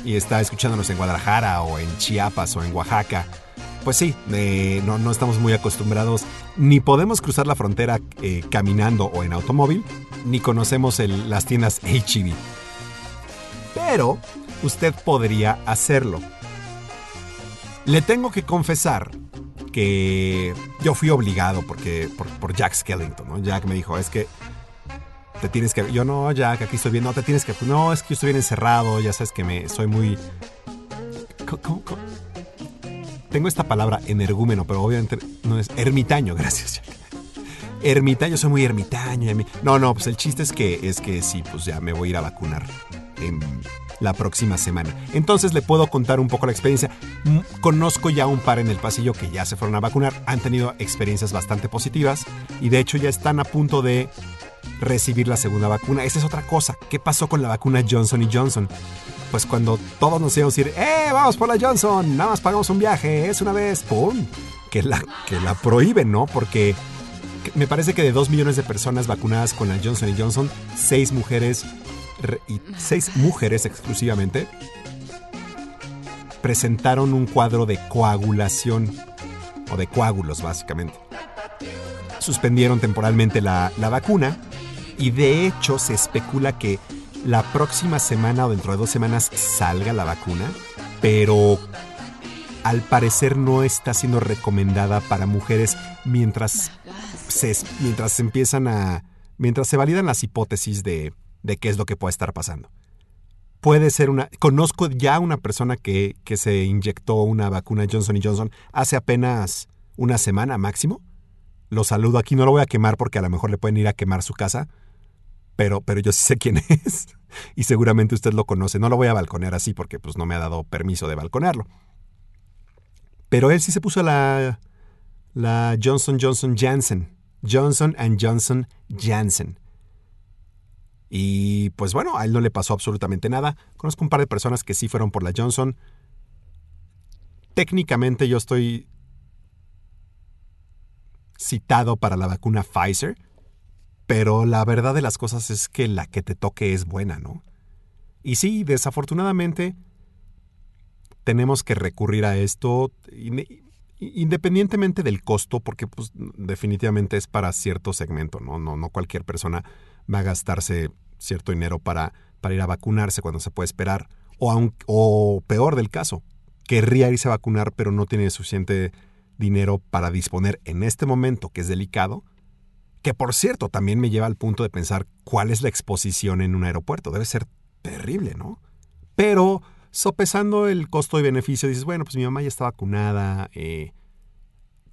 y está escuchándonos en Guadalajara o en Chiapas o en Oaxaca, pues sí, eh, no, no, estamos muy acostumbrados, ni podemos cruzar la frontera eh, caminando o en automóvil, ni conocemos el, las tiendas HEB. Pero usted podría hacerlo. Le tengo que confesar que yo fui obligado porque, por, Jack Skellington. Jack me dijo, es que te tienes que... Yo no, Jack, aquí estoy bien, no, te tienes que... No, es que yo estoy bien encerrado, ya sabes que me soy muy... ¿Cómo, cómo? Tengo esta palabra energúmeno, pero obviamente no es ermitaño, gracias. Jack. Ermitaño, soy muy ermitaño. No, no, pues el chiste es que es que sí, pues ya me voy a ir a vacunar en, la próxima semana. Entonces le puedo contar un poco la experiencia. Mm, Conozco ya un par en el pasillo que ya se fueron a vacunar, han tenido experiencias bastante positivas y de hecho ya están a punto de recibir la segunda vacuna. Esa es otra cosa. ¿Qué pasó con la vacuna Johnson Johnson? Pues cuando todos nos íbamos a decir, ¡eh, vamos por la Johnson! Nada más pagamos un viaje, es una vez, ¡pum! Que la, que la prohíben, ¿no? Porque que- me parece que de dos millones de personas vacunadas con la Johnson Johnson, seis mujeres re- y seis mujeres exclusivamente presentaron un cuadro de coagulación o de coágulos básicamente. Suspendieron temporalmente la, la vacuna y de hecho se especula que la próxima semana o dentro de dos semanas salga la vacuna, pero al parecer no está siendo recomendada para mujeres mientras se, mientras se empiezan a... mientras se validan las hipótesis de, de qué es lo que puede estar pasando. Puede ser una... Conozco ya una persona que, que se inyectó una vacuna Johnson Johnson hace apenas una semana máximo. Lo saludo aquí, no lo voy a quemar porque a lo mejor le pueden ir a quemar su casa, pero, pero yo sí sé quién es y seguramente usted lo conoce. No lo voy a balconear así porque pues no me ha dado permiso de balconearlo. Pero él sí se puso la, la Johnson Johnson Janssen. Johnson and Johnson Janssen. Y pues bueno, a él no le pasó absolutamente nada. Conozco un par de personas que sí fueron por la Johnson. Técnicamente yo estoy citado para la vacuna Pfizer, pero la verdad de las cosas es que la que te toque es buena, ¿no? Y sí, desafortunadamente tenemos que recurrir a esto inde- independientemente del costo, porque pues, definitivamente es para cierto segmento, ¿no? No, no cualquier persona va a gastarse cierto dinero para, para ir a vacunarse cuando se puede esperar. O, o peor del caso, querría irse a vacunar, pero no tiene suficiente dinero para disponer en este momento, que es delicado, que por cierto también me lleva al punto de pensar cuál es la exposición en un aeropuerto. Debe ser terrible, ¿no? Pero sopesando el costo y beneficio, dices, bueno, pues mi mamá ya está vacunada. eh,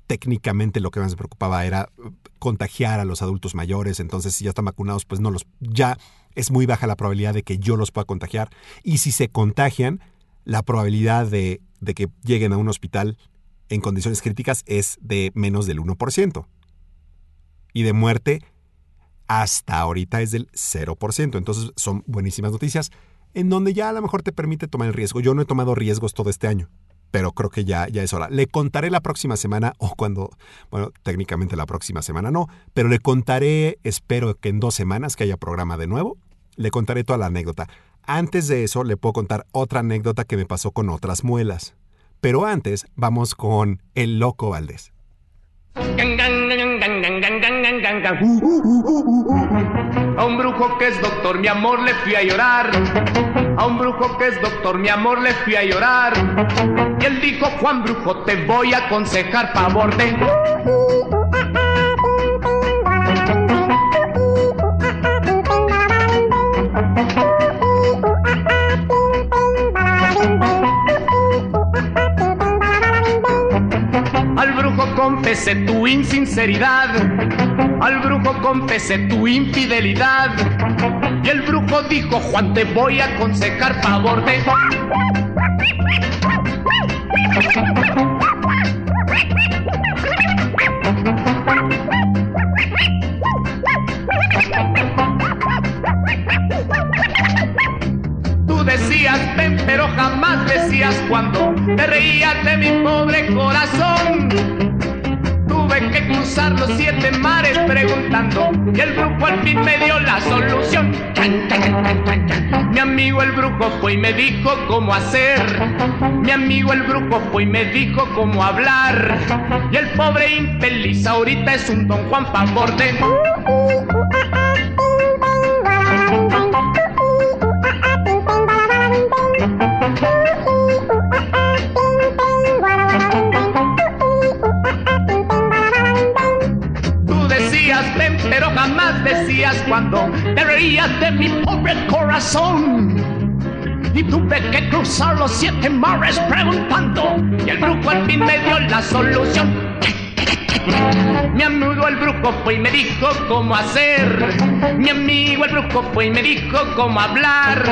técnicamente lo que más me preocupaba era eh, contagiar a los adultos mayores. Entonces, si ya están vacunados, pues no los. Ya es muy baja la probabilidad de que yo los pueda contagiar. Y si se contagian, la probabilidad de, de que lleguen a un hospital en condiciones críticas es de menos del 1%. Y de muerte hasta ahorita es del 0%. Entonces son buenísimas noticias en donde ya a lo mejor te permite tomar el riesgo. Yo no he tomado riesgos todo este año, pero creo que ya, ya es hora. Le contaré la próxima semana o cuando, bueno, técnicamente la próxima semana no, pero le contaré, espero que en dos semanas que haya programa de nuevo, le contaré toda la anécdota. Antes de eso, le puedo contar otra anécdota que me pasó con otras muelas. Pero antes, vamos con el loco Valdés. A un brujo que es doctor, mi amor, le fui a llorar. A un brujo que es doctor, mi amor, le fui a llorar. Y él dijo, Juan Brujo, te voy a aconsejar favor de... Al brujo confesé tu insinceridad, al brujo confesé tu infidelidad. Y el brujo dijo, Juan, te voy a aconsejar favor de... Tú decías ven, pero jamás decías cuando te reías de mi pobre corazón. Tuve que cruzar los siete mares preguntando y el brujo al fin me dio la solución. Mi amigo el brujo fue y me dijo cómo hacer. Mi amigo el brujo fue y me dijo cómo hablar. Y el pobre infeliz ahorita es un don Juan favor jamás decías cuando te reías de mi pobre corazón. Y tuve que cruzar los siete mares preguntando. Y el brujo al fin me dio la solución. Mi amigo el brujo fue y me dijo cómo hacer. Mi amigo el brujo fue y me dijo cómo hablar.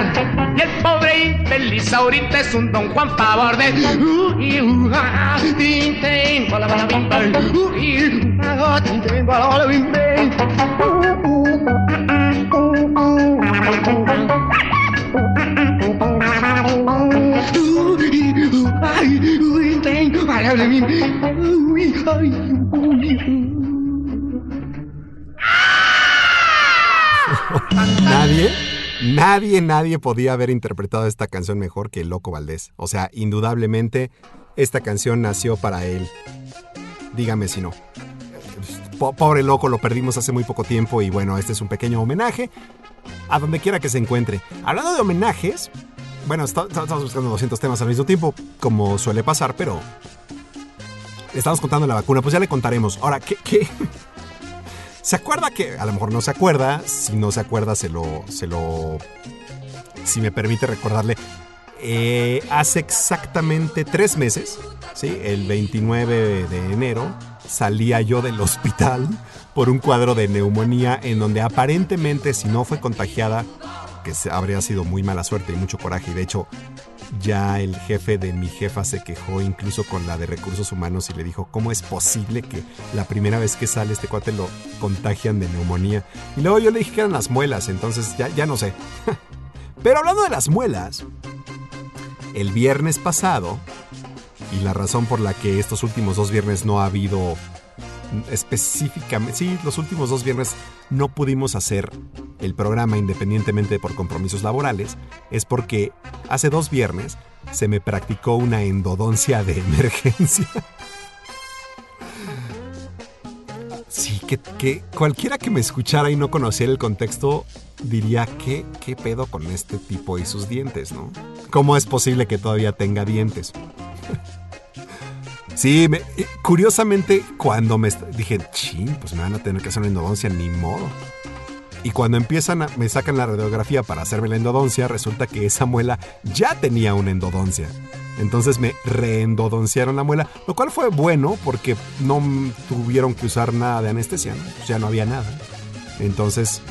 Y el pobre infeliz ahorita es un don Juan favor de. Nadie, nadie, nadie podía haber interpretado esta canción mejor que el Loco Valdés. O sea, indudablemente, esta canción nació para él. Dígame si no. Po- Pobre loco, lo perdimos hace muy poco tiempo y bueno, este es un pequeño homenaje a donde quiera que se encuentre. Hablando de homenajes, bueno, estamos buscando 200 temas al mismo tiempo, como suele pasar, pero estamos contando la vacuna, pues ya le contaremos. Ahora, ¿qué, qué? ¿Se acuerda que, a lo mejor no se acuerda, si no se acuerda se lo, se lo, si me permite recordarle, eh, hace exactamente tres meses, ¿sí? el 29 de enero, salía yo del hospital por un cuadro de neumonía en donde aparentemente si no fue contagiada, que habría sido muy mala suerte y mucho coraje, y de hecho ya el jefe de mi jefa se quejó incluso con la de recursos humanos y le dijo, ¿cómo es posible que la primera vez que sale este cuate lo contagian de neumonía? Y luego yo le dije que eran las muelas, entonces ya no sé. Pero hablando de las muelas, el viernes pasado, y la razón por la que estos últimos dos viernes no ha habido específicamente, sí, los últimos dos viernes no pudimos hacer el programa independientemente por compromisos laborales, es porque hace dos viernes se me practicó una endodoncia de emergencia. Sí, que, que cualquiera que me escuchara y no conociera el contexto diría, ¿qué, ¿qué pedo con este tipo y sus dientes, no? ¿Cómo es posible que todavía tenga dientes? Sí, me- eh, curiosamente cuando me dije, ching, pues me van a tener que hacer una endodoncia, ni modo. Y cuando empiezan a, me sacan la radiografía para hacerme la endodoncia, resulta que esa muela ya tenía una endodoncia. Entonces me reendodonciaron la muela, lo cual fue bueno porque no tuvieron que usar nada de anestesia, ¿no? Pues ya no había nada. Entonces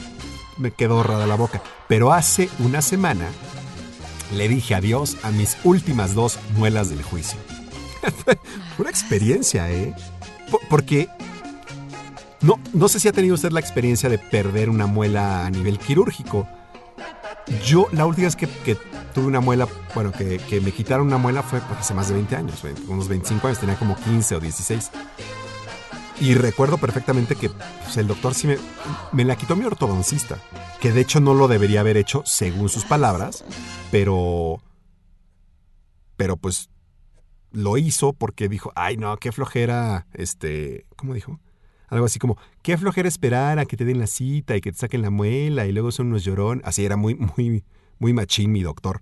me quedó rara la boca. Pero hace una semana le dije adiós a mis últimas dos muelas del juicio. Una experiencia, ¿eh? Po- Porque no, no sé si ha tenido usted la experiencia de perder una muela a nivel quirúrgico. Yo, la última vez que, que tuve una muela, bueno, que, que me quitaron una muela fue pues, hace más de 20 años, unos 25 años, tenía como 15 o 16. Y recuerdo perfectamente que pues, el doctor sí me, me la quitó mi ortodoncista, que de hecho no lo debería haber hecho según sus palabras, pero... Pero pues lo hizo porque dijo, ay no, qué flojera, este, ¿cómo dijo? Algo así como, qué flojera esperar a que te den la cita y que te saquen la muela y luego son unos llorón. Así era muy, muy, muy machín mi doctor.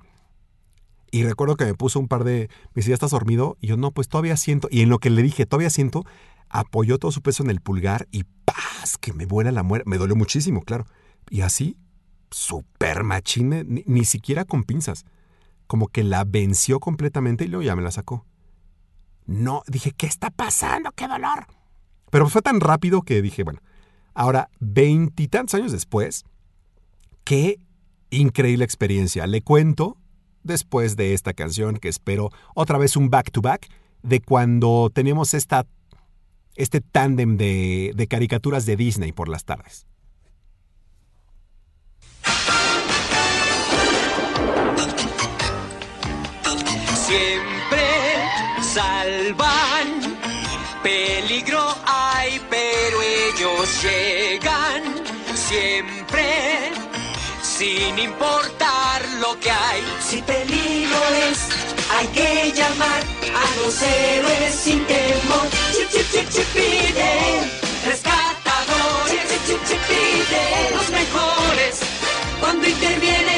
Y recuerdo que me puso un par de, me decía, ¿estás dormido? Y yo, no, pues todavía siento. Y en lo que le dije, todavía siento, apoyó todo su peso en el pulgar y ¡paz! Que me vuela la muela. Me dolió muchísimo, claro. Y así, súper machín, ni, ni siquiera con pinzas. Como que la venció completamente y luego ya me la sacó. No, dije, ¿qué está pasando? ¡Qué dolor! Pero fue tan rápido que dije, bueno, ahora, veintitantos años después, qué increíble experiencia. Le cuento después de esta canción que espero otra vez un back to back de cuando teníamos esta, este tándem de, de caricaturas de Disney por las tardes. Salvan, peligro hay, pero ellos llegan. Siempre, sin importar lo que hay. Si peligro es, hay que llamar a los héroes sin temor. Chip, chip, chip, chip, pide, rescatadores. Chip, chip, chip, pide, los mejores. Cuando intervienen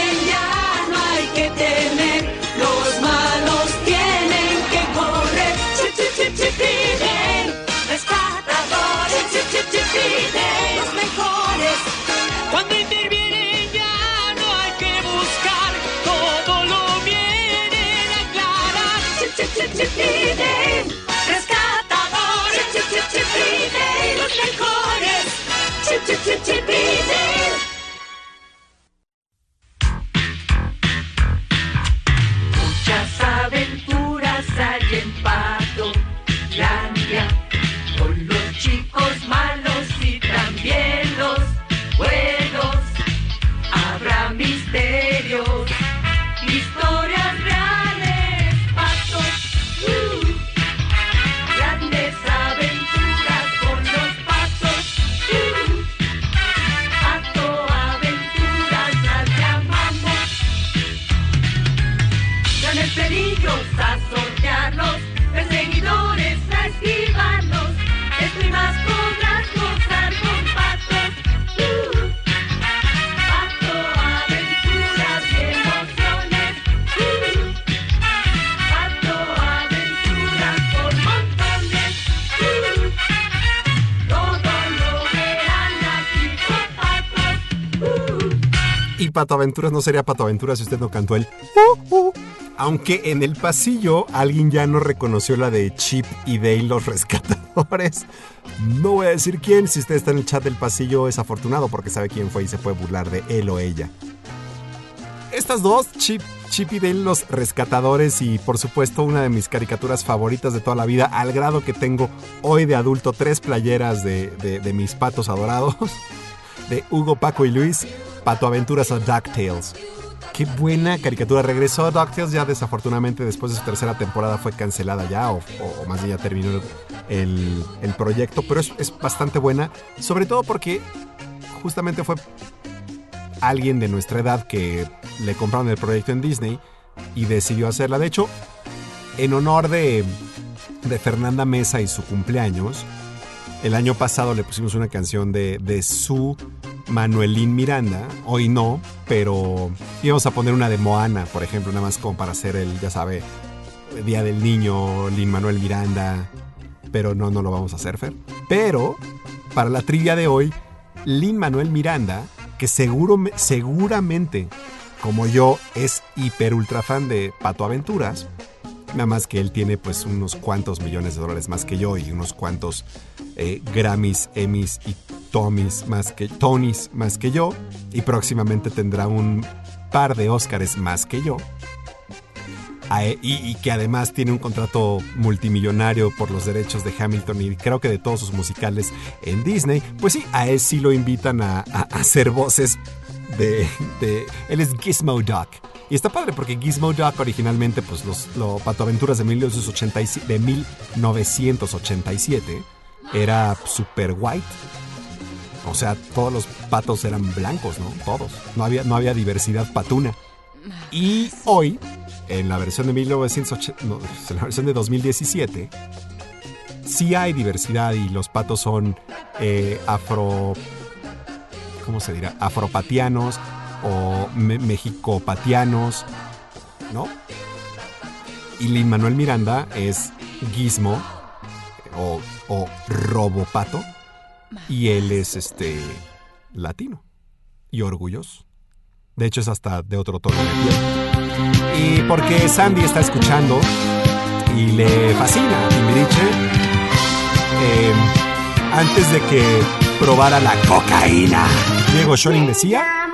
chip, Muchas aventuras hay en Padolandia, con los chicos malos y también los buenos. Habrá misterio. Sí, Pato Aventuras no sería Pato Aventuras si usted no cantó el... Aunque en el pasillo alguien ya no reconoció la de Chip y Dale los rescatadores. No voy a decir quién, si usted está en el chat del pasillo es afortunado porque sabe quién fue y se puede burlar de él o ella. Estas dos, Chip, Chip y Dale los rescatadores y por supuesto una de mis caricaturas favoritas de toda la vida, al grado que tengo hoy de adulto tres playeras de mis patos adorados, de Hugo, Paco y Luis, Pato Aventuras o DuckTales. Qué buena caricatura. Regresó a DuckTales ya desafortunadamente después de su tercera temporada fue cancelada ya o, más bien ya terminó el, proyecto, pero es, bastante buena, sobre todo porque justamente fue alguien de nuestra edad que le compraron el proyecto en Disney y decidió hacerla. De hecho, en honor de Fernanda Mesa y su cumpleaños, el año pasado le pusimos una canción de, de su Manuelín Miranda. Hoy no, pero íbamos a poner una de Moana, por ejemplo, nada más como para hacer el, ya sabe, Día del Niño, Lin Manuel Miranda. Pero no, no lo vamos a hacer, Fer. Pero, para la trivia de hoy, Lin Manuel Miranda, que seguro, seguramente, como yo, es hiper ultra fan de Pato Aventuras. Nada más que él tiene pues unos cuantos millones de dólares más que yo y unos cuantos eh, Grammys, Emmys y Tommys más que Tonys más que yo. Y próximamente tendrá un par de Oscars más que yo. E- y, que además tiene un contrato multimillonario por los derechos de Hamilton y creo que de todos sus musicales en Disney, pues sí, a él sí lo invitan a hacer voces de, de- Él es Gizmo Duck. Y está padre porque Gizmo Duck originalmente, pues los, los Pato Aventuras de, 1987, de 1987 era super white. O sea, todos los patos eran blancos, ¿no? Todos. No había, no había diversidad patuna. Y hoy, en la versión de 1980, no, en la versión de 2017, sí hay diversidad y los patos son eh, afro. ¿Cómo se dirá? Afropatianos o me- mexicopatianos, ¿no? Y Lin Manuel Miranda es Gizmo o, o Robopato y él es este latino y orgulloso. De hecho es hasta de otro tono de piel. Y porque Sandy está escuchando y le fascina a Timbiriche, eh, antes de que probara la cocaína, Diego Schoening decía...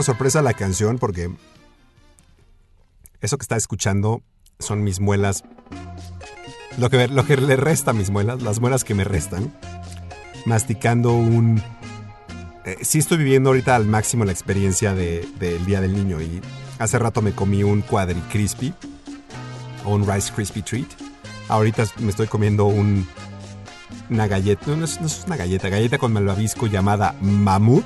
por sorpresa la canción porque eso que está escuchando son mis muelas. Lo que, lo que le resta a mis muelas, las muelas que me restan. Masticando un... eh, sí estoy viviendo ahorita al máximo la experiencia de- del Día del Niño y hace rato me comí un Quadri Crispy o un Rice Crispy Treat. Ahorita me estoy comiendo un, una galleta, no, no es, no es una galleta, galleta con malvavisco llamada Mamut.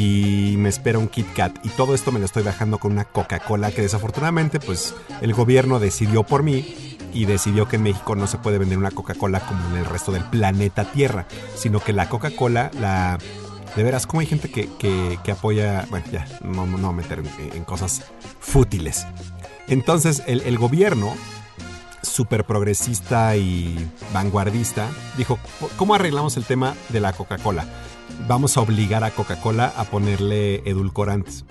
Y me espera un Kit Kat. Y todo esto me lo estoy bajando con una Coca-Cola que desafortunadamente pues el gobierno decidió por mí y decidió que en México no se puede vender una Coca-Cola como en el resto del planeta Tierra, sino que la Coca-Cola, la... De veras, como hay gente que, que- apoya... Bueno, ya, no, no meter en, en cosas fútiles. Entonces, el, el gobierno súper progresista y vanguardista, dijo, ¿cómo arreglamos el tema de la Coca-Cola? Vamos a obligar a Coca-Cola a ponerle edulcorantes.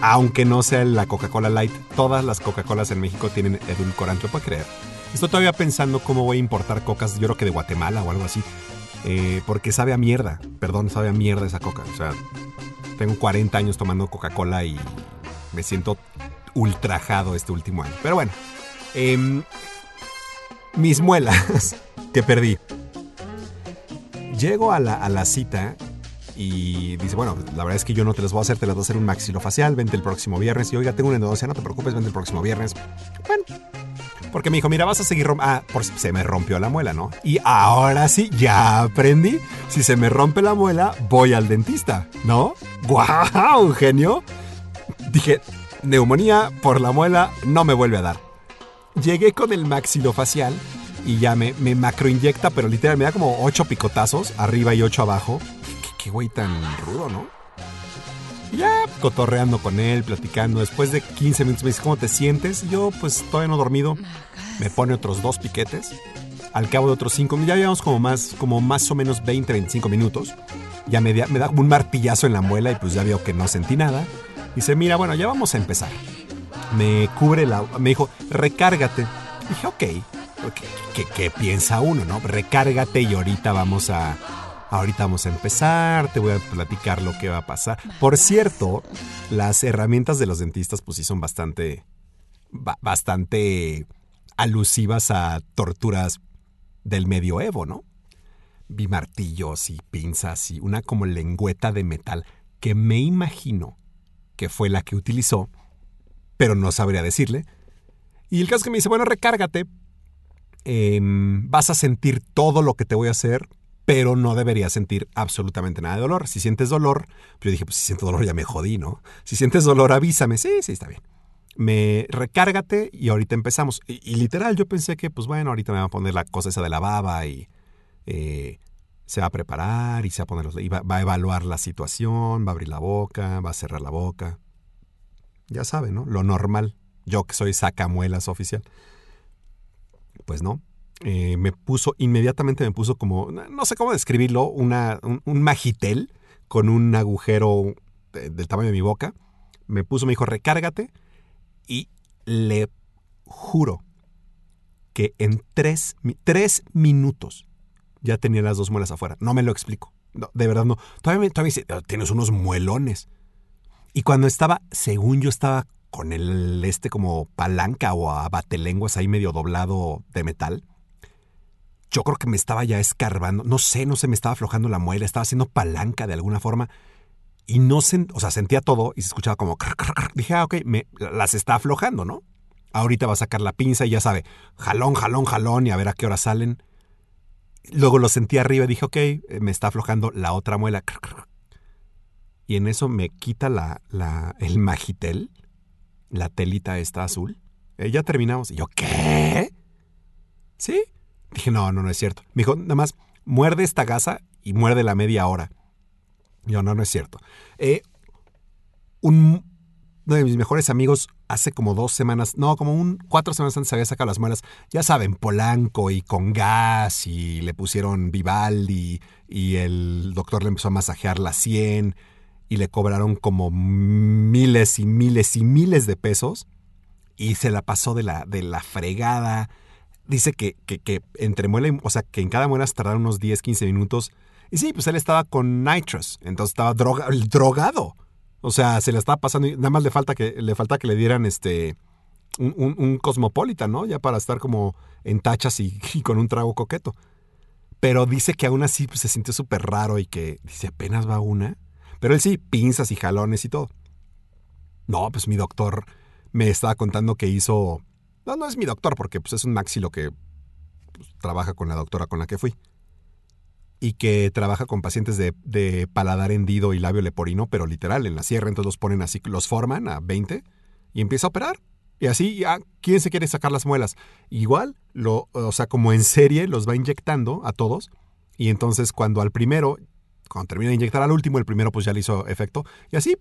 Aunque no sea la Coca-Cola Light, todas las Coca-Colas en México tienen edulcorante, ¿lo puede creer? Estoy todavía pensando cómo voy a importar cocas, yo creo que de Guatemala o algo así, eh, porque sabe a mierda, perdón, sabe a mierda esa coca. O sea, tengo 40 años tomando Coca-Cola y me siento ultrajado este último año. Pero bueno, em, mis muelas que perdí. Llego a la, cita y dice, bueno, la verdad es que yo no te las voy a hacer, te las voy a hacer un maxilofacial, vente el próximo viernes. Y oiga, tengo una endodoncia, no te preocupes, vente el próximo viernes. Bueno, porque me dijo, mira, vas a seguir rom Ah, se me rompió la muela, ¿no? Y ahora sí, ya aprendí. Si se me rompe la muela, voy al dentista, ¿no? ¡Guau, genio! Dije, neumonía por la muela no me vuelve a dar. Llegué con el maxilofacial y ya me, me macroinyecta, pero literal me da como ocho picotazos, arriba y ocho abajo. Qué, güey tan rudo, ¿no? Y ya cotorreando con él, platicando. Después de 15 minutos me dice, ¿cómo te sientes? Y yo, pues todavía no dormido. Me pone otros dos piquetes. Al cabo de otros 5 ya llevamos como más, como más o menos 20, 25 minutos. Ya me, da- me da como un martillazo en la muela y pues ya veo que no sentí nada. Dice, mira, bueno, ya vamos a empezar. Me cubre la... Me dijo, recárgate. Dije, ok. ¿Qué, qué- piensa uno, no? Recárgate y ahorita vamos a... Ahorita vamos a empezar, te voy a platicar lo que va a pasar. Por cierto, las herramientas de los dentistas pues sí son bastante... ba- bastante alusivas a torturas del medioevo, ¿no? Vi martillos y pinzas y una como lengüeta de metal que me imagino que fue la que utilizó, pero no sabría decirle. Y el caso que me dice, bueno, recárgate, em, vas a sentir todo lo que te voy a hacer, pero no deberías sentir absolutamente nada de dolor. Si sientes dolor, yo dije, pues si siento dolor ya me jodí, ¿no? Si sientes dolor, avísame. Sí, sí, está bien. Me recárgate y ahorita empezamos. Y, literal, yo pensé que, pues bueno, ahorita me va a poner la cosa esa de la baba y eh, se va a preparar y se va a poner los, y va, va a evaluar la situación, va a abrir la boca, va a cerrar la boca. Ya saben, ¿no? Lo normal. Yo que soy sacamuelas oficial. Pues no. Eh, me puso, inmediatamente me puso como, no sé cómo describirlo, una, un, un con un agujero de- del tamaño de mi boca. Me puso, me dijo, recárgate. Y le juro que en tres, tres minutos ya tenía las dos muelas afuera. No me lo explico. De verdad no. Todavía me dice, "Oh, tienes unos muelones. Y cuando estaba, según yo estaba con el este como palanca o abatelenguas ahí medio doblado de metal, yo creo que me estaba ya escarbando. No sé, no sé, me estaba aflojando la muela, estaba haciendo palanca de alguna forma. Y no o sea, sentía todo y se escuchaba como... cr, cr, cr. Dije, ah, ok, me, las está aflojando, ¿no? Ahorita va a sacar la pinza y ya sabe, jalón, jalón, jalón y a ver a qué hora salen. Luego lo sentí arriba y dije, ok, eh, me está aflojando la otra muela. Y en eso me quita la, el magitel, la telita esta azul. Eh, ya terminamos. Y yo, ¿qué? ¿Sí? Dije, no, no, no es cierto. Me dijo, nada más, muerde esta gasa y muerde la media hora. Yo, no, no es cierto. Eh, un, uno de mis mejores amigos hace como dos semanas, no, como un cuatro semanas antes había sacado las muelas, ya saben, Polanco y con gas y le pusieron Vivaldi y el doctor le empezó a masajear la sien y le cobraron como miles y miles y miles de pesos y se la pasó de la, de la fregada. Dice que, que, que entre muela y, o sea, que en cada muela tardaron unos 10, 15 minutos Y sí, pues él estaba con Nitrous, entonces estaba droga- drogado. O sea, se le estaba pasando y nada más le falta que le falta que le dieran este un, un, ¿no? Ya para estar como en tachas y, y con un trago coqueto. Pero dice que aún así pues, se sintió súper raro y que dice apenas va una. Pero él sí, pinzas y jalones y todo. No, pues mi doctor me estaba contando que hizo. No, no es mi doctor, porque pues, es un maxilo que pues, trabaja con la doctora con la que fui. Y que trabaja con pacientes de, paladar hendido y labio leporino, pero literal, en la sierra, entonces los ponen así, los forman a 20 y empieza a operar. Y así, ya, ¿quién se quiere sacar las muelas? Igual, lo, o sea, como en serie, los va inyectando a todos. Y entonces, cuando al primero, cuando termina de inyectar al último, el primero pues ya le hizo efecto. Y así,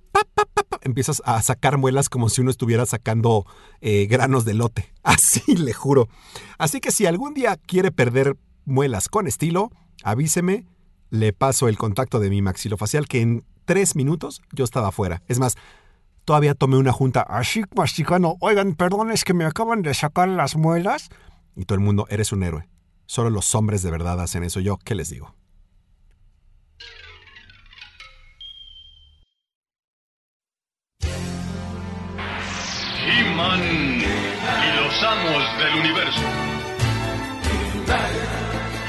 empiezas a sacar muelas como si uno estuviera sacando eh, granos de lote. Así, le juro. Así que si algún día quiere perder muelas con estilo, avíseme, le paso el contacto de mi maxilofacial, que en tres minutos yo estaba afuera. Es más, todavía tomé una junta así masticando, oigan, perdón, es que me acaban de sacar las muelas. Y todo el mundo, eres un héroe. Solo los hombres de verdad hacen eso. Yo, ¿qué les digo? Y los amos del universo.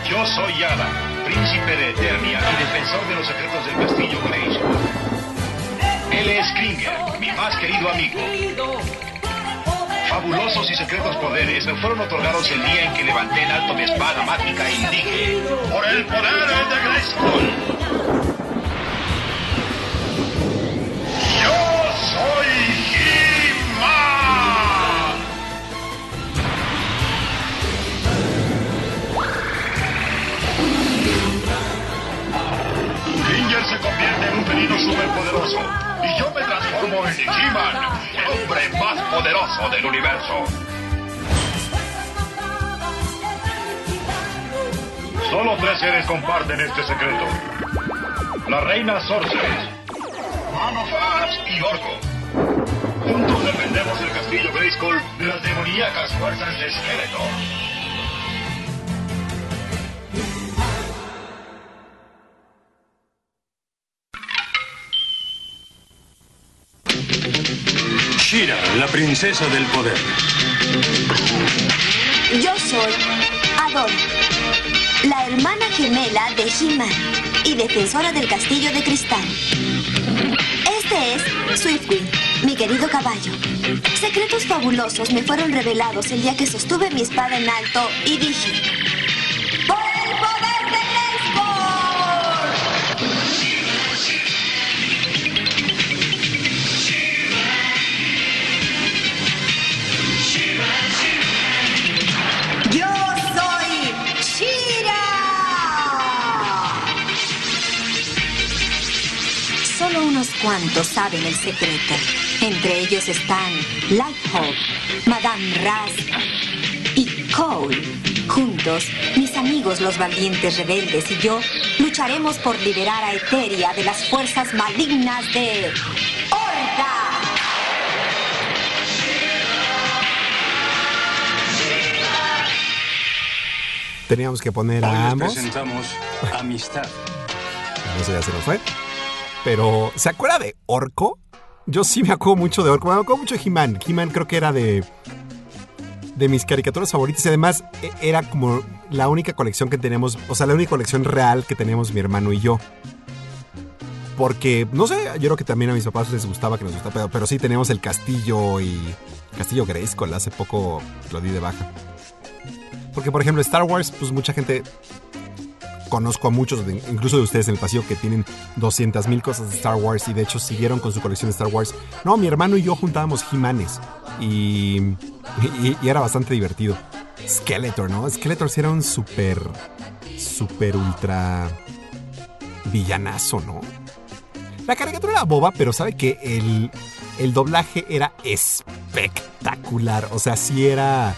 Yo soy Yada, príncipe de Eternia y defensor de los secretos del castillo Grayskull. Él es Kringer, mi más querido amigo. Fabulosos y secretos poderes me fueron otorgados el día en que levanté en alto mi espada mágica y dije, por el poder de Grayskull. Yo soy Convierte en un felino superpoderoso y yo me transformo en He-Man, el hombre más poderoso del universo. Solo tres seres comparten este secreto. La reina Sorceress, Man of Arms y Orco. Juntos defendemos el castillo Grayskull de las demoníacas fuerzas de Skeletor. Shira, la princesa del poder. Yo soy Adon, la hermana gemela de He-Man y defensora del castillo de cristal. Este es Swiftwing, mi querido caballo. Secretos fabulosos me fueron revelados el día que sostuve mi espada en alto y dije: cuantos saben el secreto. Entre ellos están Lighthawk, Madame Raz y Cole. Juntos, mis amigos los valientes rebeldes y yo lucharemos por liberar a Eteria de las fuerzas malignas de Horda. Teníamos que poner Hoy a les ambos. presentamos Amistad. No sé, ya se nos fue. Pero, ¿se acuerda de Orco? Yo sí me acuerdo mucho de Orco. Me acuerdo mucho de He-Man. He-Man creo que era de. De mis caricaturas favoritas. Y además, e- era como la única colección que tenemos. O sea, la única colección real que tenemos mi hermano y yo. Porque, no sé, yo creo que también a mis papás les gustaba que nos gustaba. Pero, sí, teníamos el castillo y. Castillo Grayskull. Hace poco lo di de baja. Porque, por ejemplo, Star Wars, pues mucha gente conozco a muchos, incluso de ustedes en el pasillo, que tienen 200 mil cosas de Star Wars y de hecho siguieron con su colección de Star Wars. No, mi hermano y yo juntábamos He-Manes y, y, y era bastante divertido. Skeletor, ¿no? Skeletor sí era un súper, súper ultra villanazo, ¿no? La caricatura era boba, pero sabe que el, el doblaje era espectacular. O sea, sí era,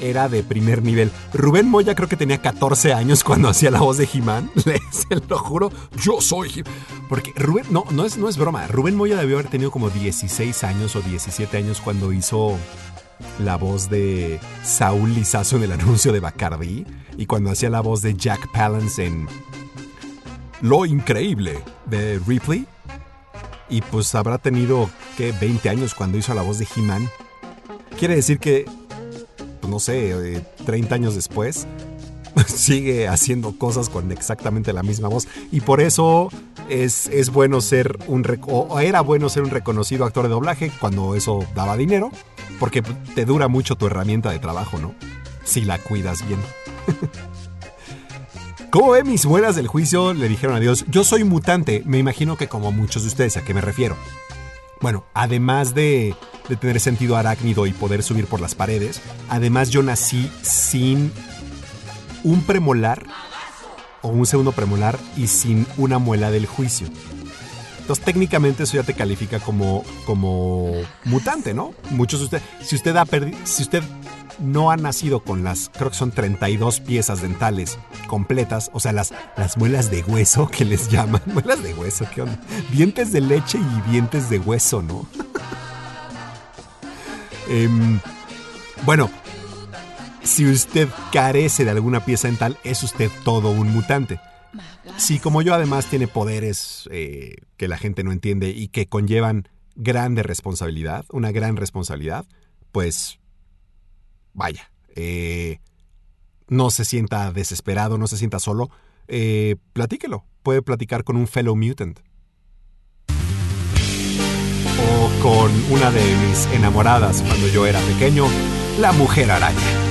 era de primer nivel. Rubén Moya creo que tenía 14 años cuando hacía la voz de He-Man. Se lo juro, yo soy He Porque Rubén, no, no es, no es broma. Rubén Moya debió haber tenido como 16 años o 17 años cuando hizo la voz de Saúl Lizazo en el anuncio de Bacardi y cuando hacía la voz de Jack Palance en Lo increíble de Ripley. Y pues habrá tenido, ¿qué? 20 años cuando hizo la voz de He-Man. Quiere decir que, pues, no sé, eh, 30 años después, sigue haciendo cosas con exactamente la misma voz. Y por eso es, es bueno ser un... era bueno ser un reconocido actor de doblaje cuando eso daba dinero. Porque te dura mucho tu herramienta de trabajo, ¿no? Si la cuidas bien. ¿Cómo ve mis muelas del juicio? Le dijeron a Dios, yo soy mutante, me imagino que como muchos de ustedes, ¿a qué me refiero? Bueno, además de, de tener sentido arácnido y poder subir por las paredes, además yo nací sin un premolar o un segundo premolar y sin una muela del juicio. Entonces técnicamente eso ya te califica como, como mutante, ¿no? Muchos de ustedes, si usted ha perdido, si usted no ha nacido con las, creo que son 32 piezas dentales completas, o sea, las, las muelas de hueso que les llaman, muelas de hueso, ¿qué onda? Dientes de leche y dientes de hueso, ¿no? Em, bueno, si usted carece de alguna pieza dental, es usted todo un mutante. Si como yo además tiene poderes eh, que la gente no entiende y que conllevan grande responsabilidad, una gran responsabilidad, pues vaya, eh, no se sienta desesperado, no se sienta solo, eh, platíquelo. Puede platicar con un fellow mutant. O con una de mis enamoradas cuando yo era pequeño, la mujer araña.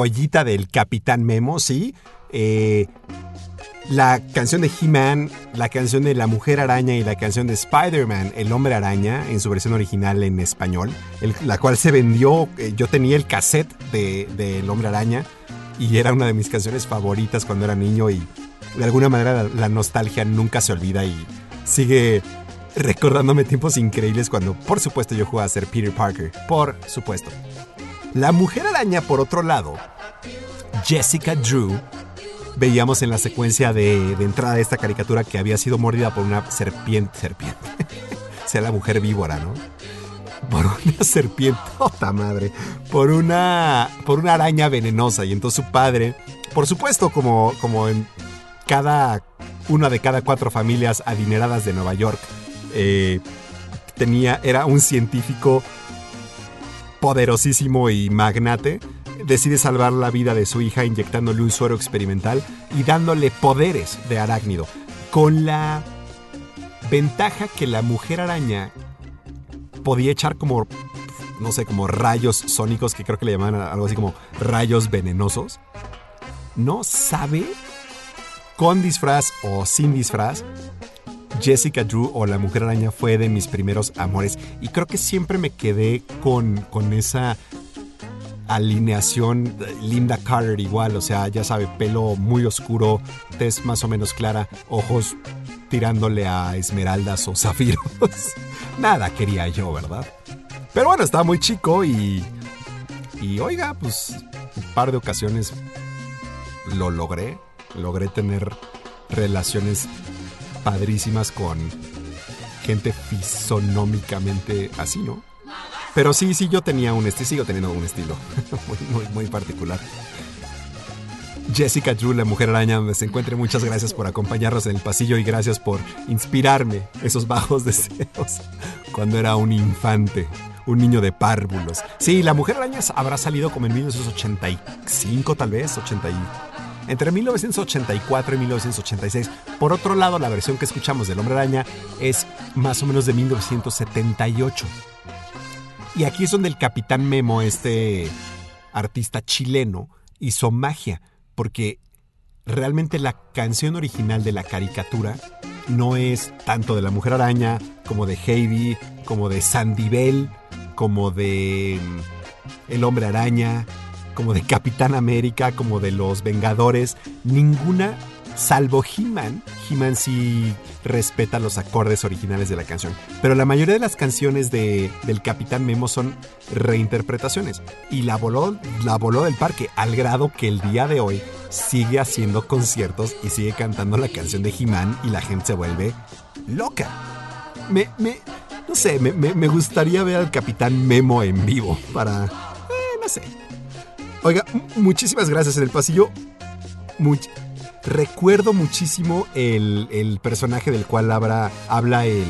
Joyita del Capitán Memo, sí. Eh, la canción de He-Man, la canción de La Mujer Araña y la canción de Spider-Man, El Hombre Araña, en su versión original en español, la cual se vendió, eh, yo tenía el cassette de, de El Hombre Araña y era una de mis canciones favoritas cuando era niño y de alguna manera la, la nostalgia nunca se olvida y sigue recordándome tiempos increíbles cuando por supuesto yo jugaba a ser Peter Parker, por supuesto. La Mujer Araña, por otro lado, Jessica Drew, veíamos en la secuencia de, de entrada de esta caricatura que había sido mordida por una serpiente, serpiente, sea la mujer víbora, ¿no? Por una serpiente, ¡ota madre! Por una, por una araña venenosa. Y entonces su padre, por supuesto, como, como en cada, una de cada cuatro familias adineradas de Nueva York, eh, tenía, era un científico poderosísimo y magnate, decide salvar la vida de su hija inyectándole un suero experimental y dándole poderes de arácnido. Con la ventaja que la mujer araña podía echar como, no sé, como rayos sónicos, que creo que le llamaban algo así como rayos venenosos. No sabe, con disfraz o sin disfraz, Jessica Drew o la Mujer Araña fue de mis primeros amores y creo que siempre me quedé con, con esa alineación Linda Carter igual, o sea, ya sabe, pelo muy oscuro, tez más o menos clara, ojos tirándole a esmeraldas o zafiros. Nada quería yo, ¿verdad? Pero bueno, estaba muy chico y y oiga, pues un par de ocasiones lo logré, logré tener relaciones padrísimas con gente fisonómicamente así, ¿no? Pero sí, sí, yo tenía un estilo, sigo teniendo un estilo muy, muy, muy particular. Jessica Drew, la mujer araña, donde se encuentre, muchas gracias por acompañarnos en el pasillo y gracias por inspirarme esos bajos deseos cuando era un infante, un niño de párvulos. Sí, la mujer araña habrá salido como en 1985, tal vez, 80 y entre 1984 y 1986. Por otro lado, la versión que escuchamos del Hombre Araña es más o menos de 1978. Y aquí es donde el Capitán Memo, este artista chileno, hizo magia, porque realmente la canción original de la caricatura no es tanto de la Mujer Araña, como de Heidi, como de Sandy Bell, como de mm, El Hombre Araña, como de Capitán América, como de Los Vengadores, ninguna, salvo He-Man. He-Man sí respeta los acordes originales de la canción, pero la mayoría de las canciones de, del Capitán Memo son reinterpretaciones y la voló, la voló del parque al grado que el día de hoy sigue haciendo conciertos y sigue cantando la canción de He-Man y la gente se vuelve loca. Me, me, no sé, me, me- me gustaría ver al Capitán Memo en vivo para, eh, no sé, Oiga, muchísimas gracias en el pasillo. recuerdo muchísimo el, el personaje del cual habla, habla el,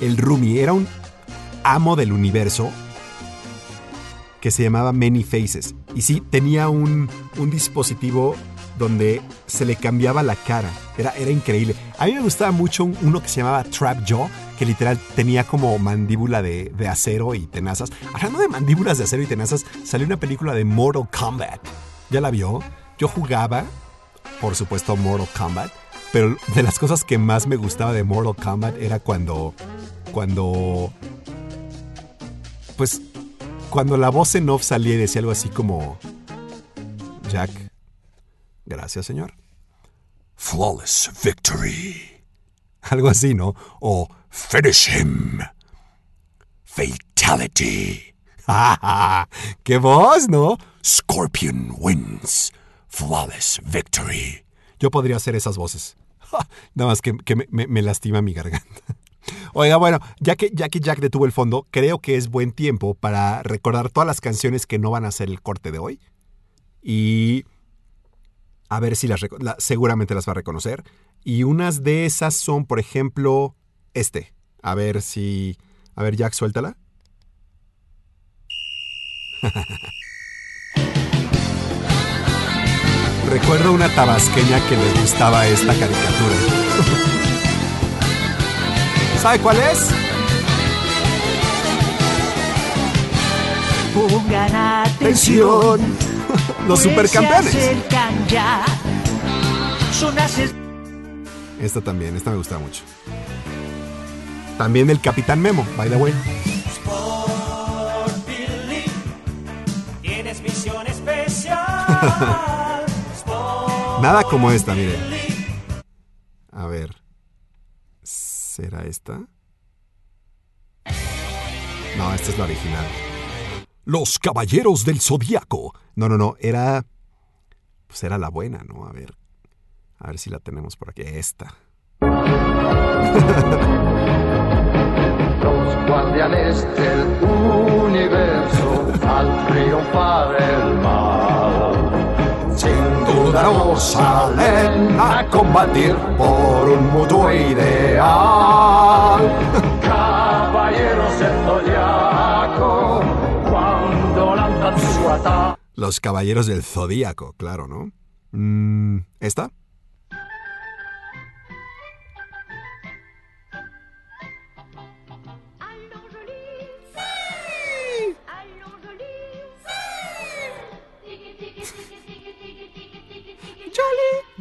el Rumi. Era un amo del universo que se llamaba Many Faces. Y sí, tenía un, un dispositivo donde se le cambiaba la cara. Era, era increíble. A mí me gustaba mucho un- uno que se llamaba Trap Jaw, que literal tenía como mandíbula de, de acero y tenazas. Hablando de mandíbulas de acero y tenazas, salió una película de Mortal Kombat. ¿Ya la vio? Yo jugaba, por supuesto, Mortal Kombat. Pero de las cosas que más me gustaba de Mortal Kombat era cuando. Cuando. Pues. Cuando la voz en off salía y decía algo así como. Jack. Gracias, señor. Flawless victory. Algo así, ¿no? O finish him. Fatality. ¡Qué voz, ¿no? Scorpion wins. Flawless victory. Yo podría hacer esas voces. Nada más que, que me, lastima mi garganta. Oiga, bueno, ya que, ya que Jack detuvo el fondo, creo que es buen tiempo para recordar todas las canciones que no van a ser el corte de hoy. Y a ver si las la- seguramente las va a reconocer. Y unas de esas son, por ejemplo, este. A ver si. A ver, Jack, suéltala. Recuerdo una tabasqueña que le gustaba esta caricatura. ¿Sabe cuál es? Pongan atención. Los pues supercampeones. Se ya. Son Esta también, esta me gusta mucho. También el Capitán Memo, by the way. Sport Billy, tienes misión especial. Sport Nada como esta, mire. A ver. ¿Será esta? No, esta es la original. Los Caballeros del Zodiaco. No, no, no, era. Pues era la buena, ¿no? A ver. A ver si la tenemos por aquí. Esta. Los guardianes del universo al triunfar el mal. Sin duda no salen a combatir por un mutuo ideal. Caballeros del zodiaco, cuando lanzan su ataque. Los Caballeros del Zodíaco, claro, ¿no? Mm, ¿Esta?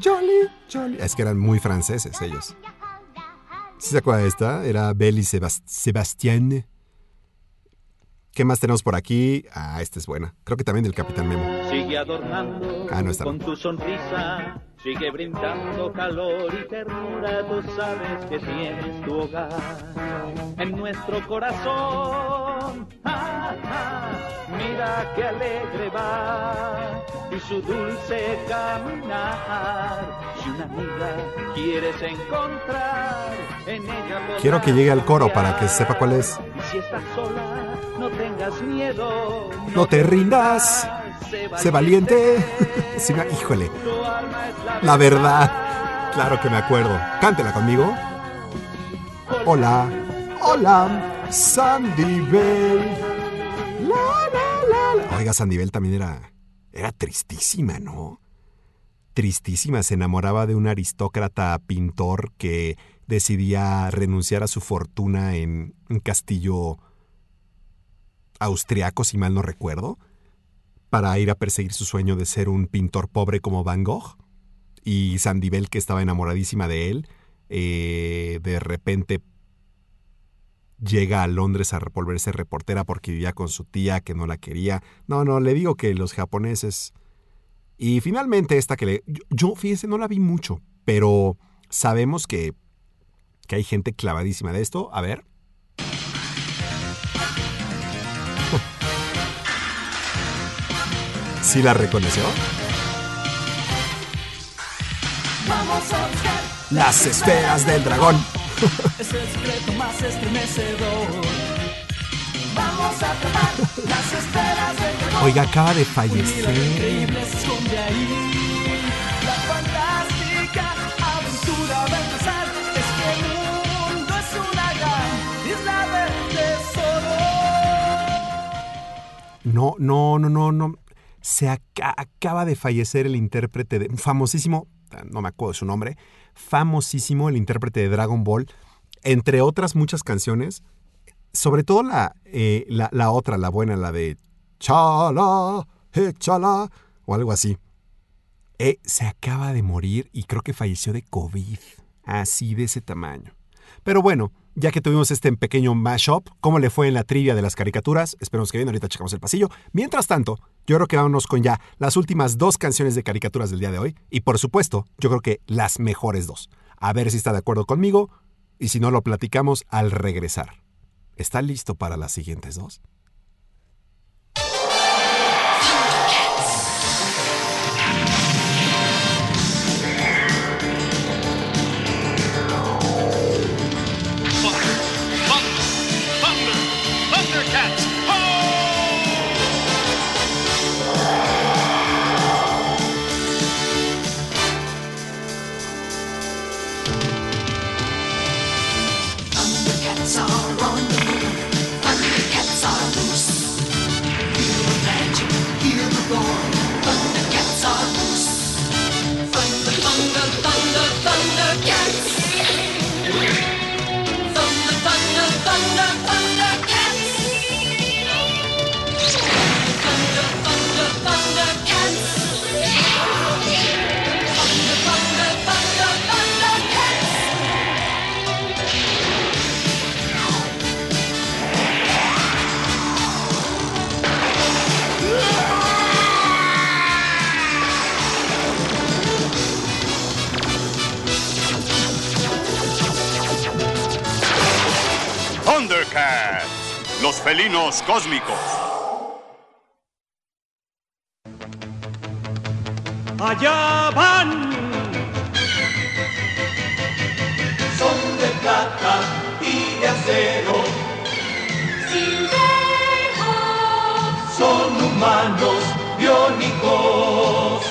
Jolly, Jolly. Es que eran muy franceses ellos. ¿Sí se acuerda de esta? Era Belle y Sebas- Sebastián. ¿Qué más tenemos por aquí? Ah, esta es buena. Creo que también del Capitán Memo. Sigue adornando Ah, no. con tu sonrisa, sigue brindando calor y ternura, tú sabes que tienes tu hogar en nuestro corazón. Ah, ah, mira qué alegre va y su dulce caminar. Si una amiga quieres encontrar, en ella podrás Quiero que llegue al coro para que sepa cuál es. Y si estás sola, no tengas miedo. No te rindas. Sé valiente. Sí, me- híjole. La verdad. Claro que me acuerdo. Cántela conmigo. Hola. Hola. Sandy Bell. La, la, la, la. Oiga, Sandy Bell también era. Era tristísima, ¿no? Tristísima. Se enamoraba de un aristócrata pintor que decidía renunciar a su fortuna en un castillo austriaco, si mal no recuerdo, para ir a perseguir su sueño de ser un pintor pobre como Van Gogh. Y Sandy Bell, que estaba enamoradísima de él, eh, de repente llega a Londres a volverse reportera porque vivía con su tía que no la quería. No, no, le digo que los japoneses... Y finalmente esta que le... Yo, yo, fíjese, no la vi mucho, pero sabemos que, que hay gente clavadísima de esto. A ver. ¿Sí la reconoció? Vamos a buscar Las esferas del dragón. es el secreto más estremecedor. Vamos a atrapar las esferas del dragón. Oiga, acaba de Un fallecer. increíble se esconde ahí. La fantástica aventura va a empezar. Es que el mundo es una gran isla de tesoro. No, no, no, no, no. Se aca- acaba de fallecer el intérprete de. Famosísimo, no me acuerdo de su nombre. Famosísimo el intérprete de Dragon Ball. Entre otras muchas canciones. Sobre todo la, eh, la, otra, la buena, la de Chala, échala, o algo así. Eh, se acaba de morir y creo que falleció de COVID. Así de ese tamaño. Pero bueno, ya que tuvimos este pequeño mashup, ¿cómo le fue en la trivia de las caricaturas? Esperemos que bien, ahorita checamos el pasillo. Mientras tanto, yo creo que vámonos con ya las últimas dos canciones de caricaturas del día de hoy. Y por supuesto, yo creo que las mejores dos. A ver si está de acuerdo conmigo y si no lo platicamos al regresar. ¿Está listo para las siguientes dos? Thundercats, los felinos cósmicos. Allá van. Son de plata y de acero. Son humanos biónicos.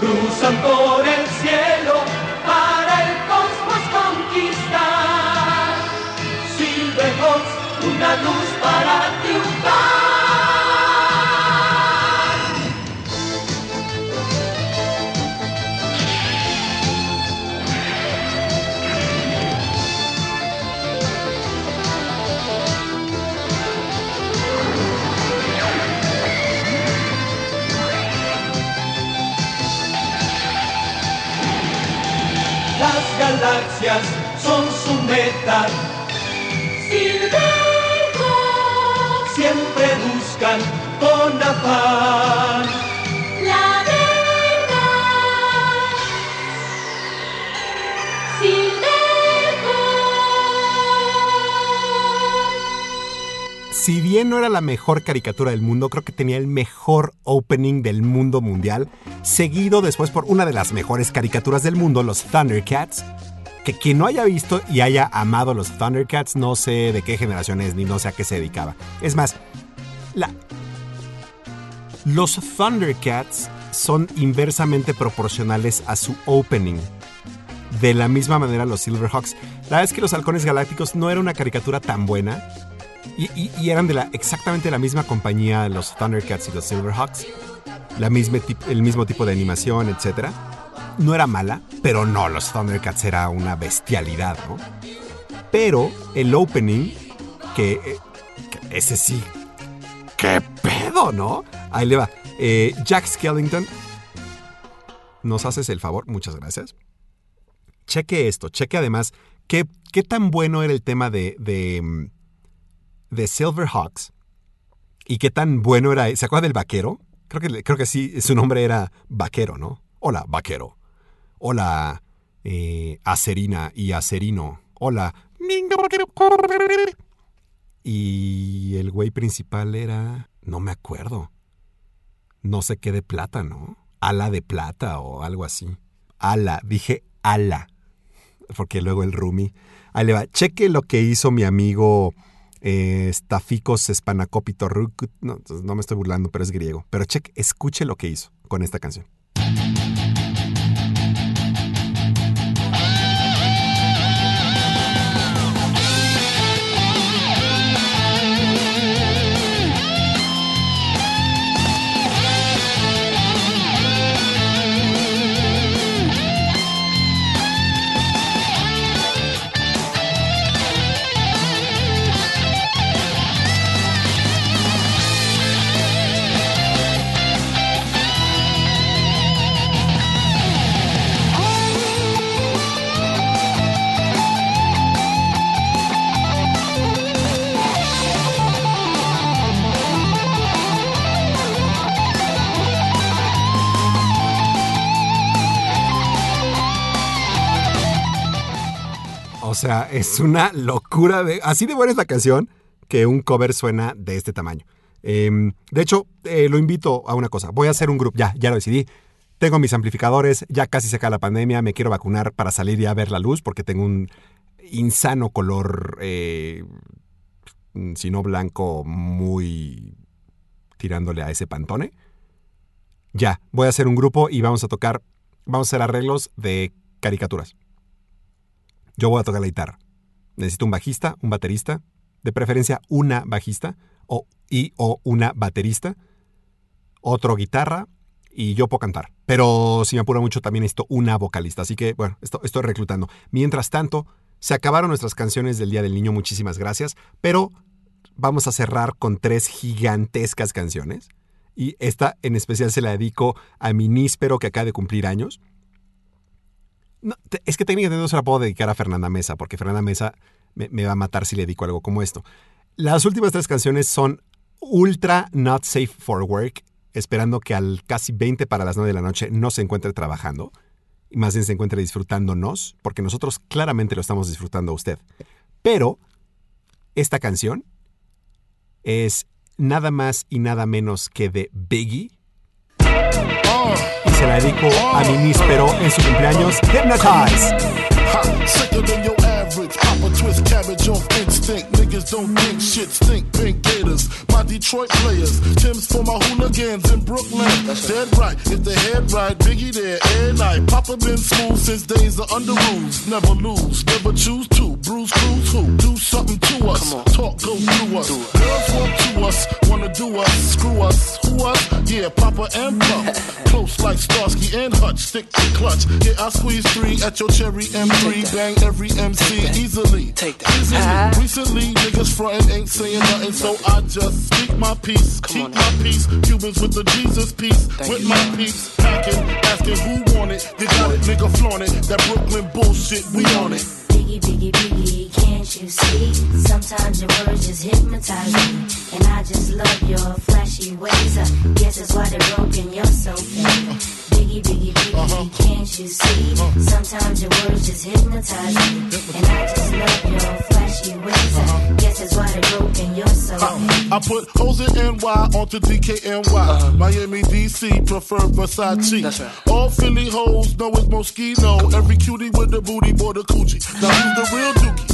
Cruzan por galaxias son su meta. Siempre buscan con afán. Si bien no era la mejor caricatura del mundo, creo que tenía el mejor opening del mundo mundial, seguido después por una de las mejores caricaturas del mundo, los Thundercats. Que quien no haya visto y haya amado los Thundercats, no sé de qué generación es ni no sé a qué se dedicaba. Es más, la... los Thundercats son inversamente proporcionales a su opening. De la misma manera los Silverhawks. La verdad es que los Halcones Galácticos no era una caricatura tan buena. Y, eran de la, exactamente la misma compañía, los Thundercats y los Silverhawks. La misma el mismo tipo de animación, etc. No era mala, pero no, los Thundercats era una bestialidad, ¿no? Pero el opening, que, eh, ese sí, qué pedo, ¿no? Ahí le va. Eh, Jack Skellington, ¿nos haces el favor? Muchas gracias. Cheque esto, cheque además qué, qué tan bueno era el tema de, de, mm, de Silverhawks y qué tan bueno era. ¿Se acuerda del vaquero? Creo que, creo que sí, su nombre era Vaquero, ¿no? Hola, Vaquero. Hola, eh, Acerina y Acerino. Hola. Y el güey principal era. No me acuerdo. No sé qué de plata, ¿no? Ala de plata o algo así. Ala, dije ala. Porque luego el Rumi. Ahí le va. Cheque lo que hizo mi amigo eh, Staficos. No, no me estoy burlando, pero es griego. Pero cheque, escuche lo que hizo con esta canción. O sea, es una locura de. Así de buena es la canción que un cover suena de este tamaño. Em, de hecho, eh, lo invito a una cosa. Voy a hacer un grupo. Ya, ya lo decidí. Tengo mis amplificadores, ya casi se acaba la pandemia, me quiero vacunar para salir y a ver la luz porque tengo un insano color, eh, si no blanco, muy tirándole a ese pantone. Ya, voy a hacer un grupo y vamos a tocar, vamos a hacer arreglos de caricaturas. Yo voy a tocar la guitarra. Necesito un bajista, un baterista, de preferencia una bajista o, y o una baterista, otro guitarra y yo puedo cantar. Pero si me apura mucho también necesito una vocalista. Así que bueno, esto, estoy reclutando. Mientras tanto, se acabaron nuestras canciones del Día del Niño, muchísimas gracias, pero vamos a cerrar con tres gigantescas canciones. Y esta en especial se la dedico a mi níspero que acaba de cumplir años. Es que técnicamente no se la puedo dedicar a Fernanda Mesa, porque Fernanda Mesa me, me va a matar si le dedico algo como esto. Las últimas tres canciones son ultra not safe for work, esperando que al casi 20 para las 9 de la noche no se encuentre trabajando. y más bien se encuentre disfrutándonos, porque nosotros claramente lo estamos disfrutando a usted. Pero esta canción es nada más y nada menos que de Biggie. Y se la dedico a mi níspero en su cumpleaños, Hypnotize. Twist cabbage off instinct. Niggas don't think shit stink. Pink gators, my Detroit players. Tim's for my hooligans in Brooklyn. Dead right, if they head right, Biggie there every night. Papa been smooth since days of under rules. Never lose, never choose to. Bruise, cruise, who? Do something to us. Talk, go through us. Girls want to us, wanna do us, screw us. Who us? Yeah, Papa and Pump. Close like Starsky and Hutch, stick to clutch. Yeah, I squeeze three at your cherry M3. Bang every MC easily. Take that. Easily. Recently, niggas frontin' ain't saying nothing, so I just speak my peace. Keep my peace. Cubans with the Jesus peace. with my peace. Packing, asking who want it. You got it, nigga, flaunt it. That Brooklyn bullshit, we on it. Biggie, biggie, biggie, can't you see? Sometimes your words just hypnotize me. And I just love your flashy ways. I guess that's why they're broken, you're so fake. Biggie, biggie, biggie, uh-huh. can't you see? Uh-huh. Sometimes your words just hypnotize me. And I just love your flashy ways. I uh-huh. guess that's why they're broken, you're so fake. Uh, I put hoes in NY onto DKNY. Miami, DC, prefer Versace. Mm-hmm. All Philly hoes know it's Moschino. Every cutie with the booty, boy, the coochie. Now who's the real dookie?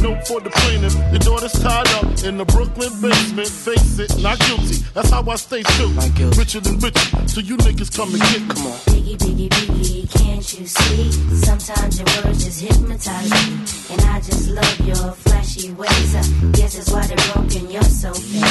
note for the plaintiff. Your daughter's tied up in the Brooklyn basement. Face it, not guilty. That's how I stay true. Richer than richer, so you niggas come and get come on. Biggie, biggie, biggie, can't you see? Sometimes your words just hypnotize me. And I just love your flashy ways. I guess that's why they're broken, you're so fake.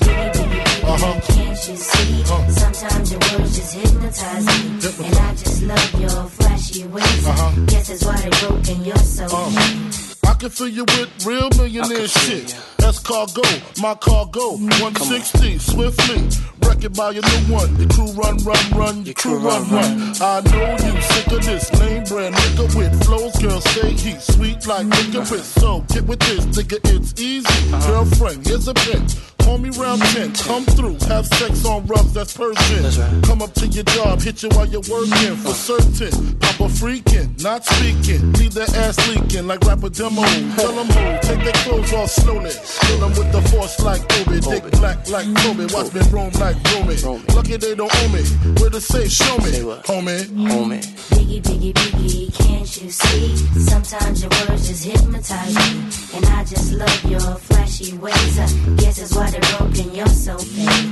Biggie, biggie, biggie, uh-huh. Uh-huh. can't you see? Uh-huh. Sometimes your words just hypnotize me. And I just love your flashy ways. I guess that's why they're broken, you're so fake. I can fill you with real millionaire shit. That's cargo, my cargo. 160, swiftly. Wreck it by your new one. Your crew run, run, run. Your crew run, run. I know you sick of this name brand nigga with flows. Girl, say he's sweet like licorice. So get with this, nigga, it's easy. Girlfriend, here's a pen. Call me round 10, come through, have sex on rubs, that's Persian. Come up to your job, hit you while you're working, for certain. Papa freaking, not speaking, leave their ass leaking like rapper demo. Tell them who, take their clothes off slowly. Kill them with the force like Kobe, dick black like Kobe, watch me roam like Romy. Lucky they don't owe me, where to say, show me, homie. Homie. Biggie, biggie, biggie, can't you see? Sometimes your words just hypnotize me. And I just love your flashy ways. I guess that's why they're broken, you're so fake.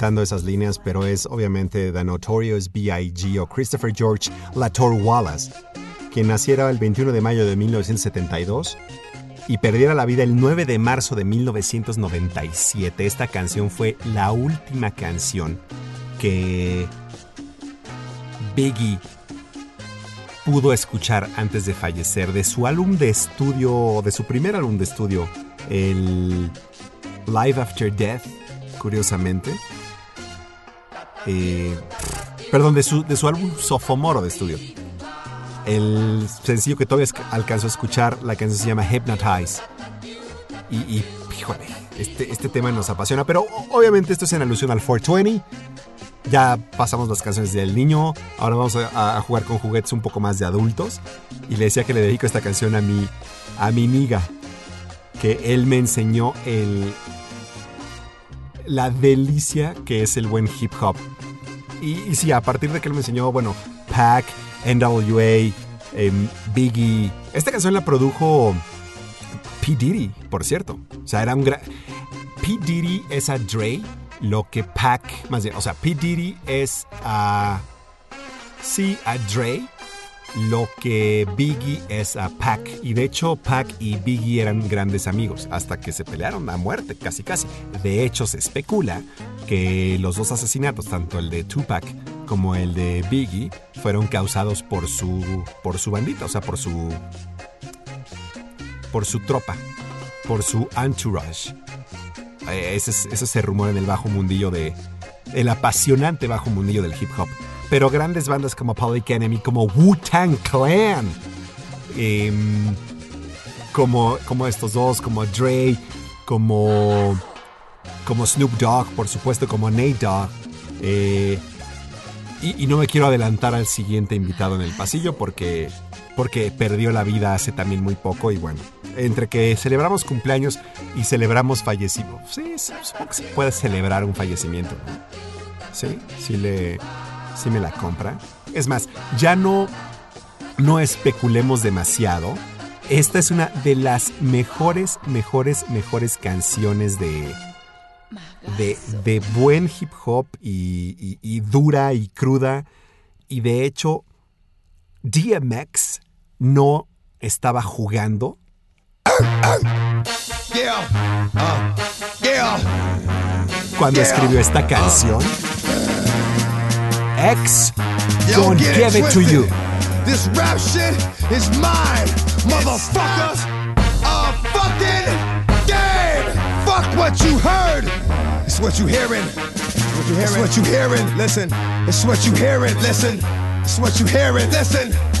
Esas líneas, pero es obviamente The Notorious B.I.G. o Christopher George Lator Wallace, quien naciera el 21 de mayo de 1972 y perdiera la vida el 9 de marzo de 1997. Esta canción fue la última canción que Biggie pudo escuchar antes de fallecer de su álbum de estudio, de su primer álbum de estudio, el Live After Death, curiosamente. Eh, perdón, de su, de su álbum Sophomoro de estudio. El sencillo que todavía alcanzó a escuchar, la canción se llama Hypnotize. Y, y, híjole, este, este tema nos apasiona, pero obviamente esto es en alusión al 420. Ya pasamos las canciones del niño, ahora vamos a, jugar con juguetes un poco más de adultos. Y le decía que le dedico esta canción a mi, a mi niga, que él me enseñó el, la delicia que es el buen hip hop. Y, sí, a partir de que él me enseñó, bueno, Pac, NWA, em, Biggie. Esta canción la produjo P. Diddy, por cierto. O sea, era un gran... P. Diddy es a Dre, lo que Pac, más bien, o sea, P. Diddy es a... Sí, a Dre, lo que Biggie es a Pac. Y de hecho, Pac y Biggie eran grandes amigos hasta que se pelearon a muerte, casi casi. De hecho, se especula que los dos asesinatos, tanto el de Tupac como el de Biggie, fueron causados por su por su bandita, o sea, por su por su tropa, por su entourage. Eh, Ese, es- ese se rumora en el bajo mundillo de el apasionante bajo mundillo del hip hop. Pero grandes bandas como Public Enemy, como Wu-Tang Clan, em, como, como estos dos, como Dre, como, como Snoop Dogg, por supuesto, como Nate Dogg. eh, y, no me quiero adelantar al siguiente invitado en el pasillo porque, porque perdió la vida hace también muy poco y bueno, entre que celebramos cumpleaños y celebramos fallecimiento, sí, supongo que se puede celebrar un fallecimiento. Sí, sí le, sí me la compra. Es más, ya no, no especulemos demasiado. Esta es una de las mejores, mejores, mejores canciones de, de, de buen hip hop y, y- y dura y cruda. Y de hecho, DMX no estaba jugando. Cuando escribió esta canción. X get Give It To twisted. You. This rap shit is mine, motherfucker. A fucking game. Fuck what you heard. It's what you hearing. What you hearing? It's what you hearing. Listen. It's what you hearing. Listen. It's what you hearing. Listen.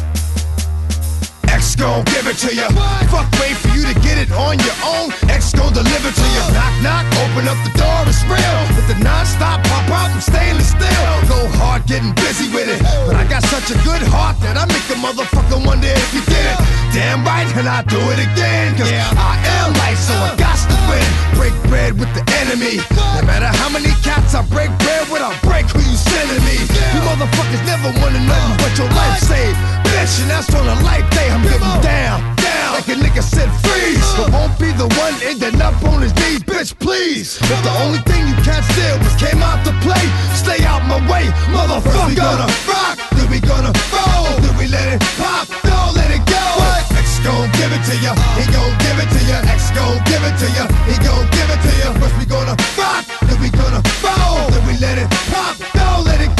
X gon' give it to you. Fuck, wait for you to get it on your own. X gon' deliver to you. Knock, knock, open up the door, it's real. With the non-stop pop out and stainless steel. Go hard, getting busy with it. But I got such a good heart that I make a motherfucker wonder if you did it. Damn right, and I do it again. Cause yeah. I am life, so I got to win. Break bread with the enemy. No matter how many cats I break bread with, I'll break who you sending me. You motherfuckers never wanna know what your life saved. Bitch, and that's on a life day. I'm getting down, down. Like a nigga said freeze. But won't be the one ending up on his knees, bitch, please. If the only thing you can't steal was came out to play, stay out my way, motherfucker. We gonna rock, then we gonna roll, then we let it pop, don't let it go. X gon' give it to ya, he gon' give it to ya. X gon' give it to ya, he gon' give it to ya. First we gonna rock, then we gonna roll, then we let it pop, don't let it go.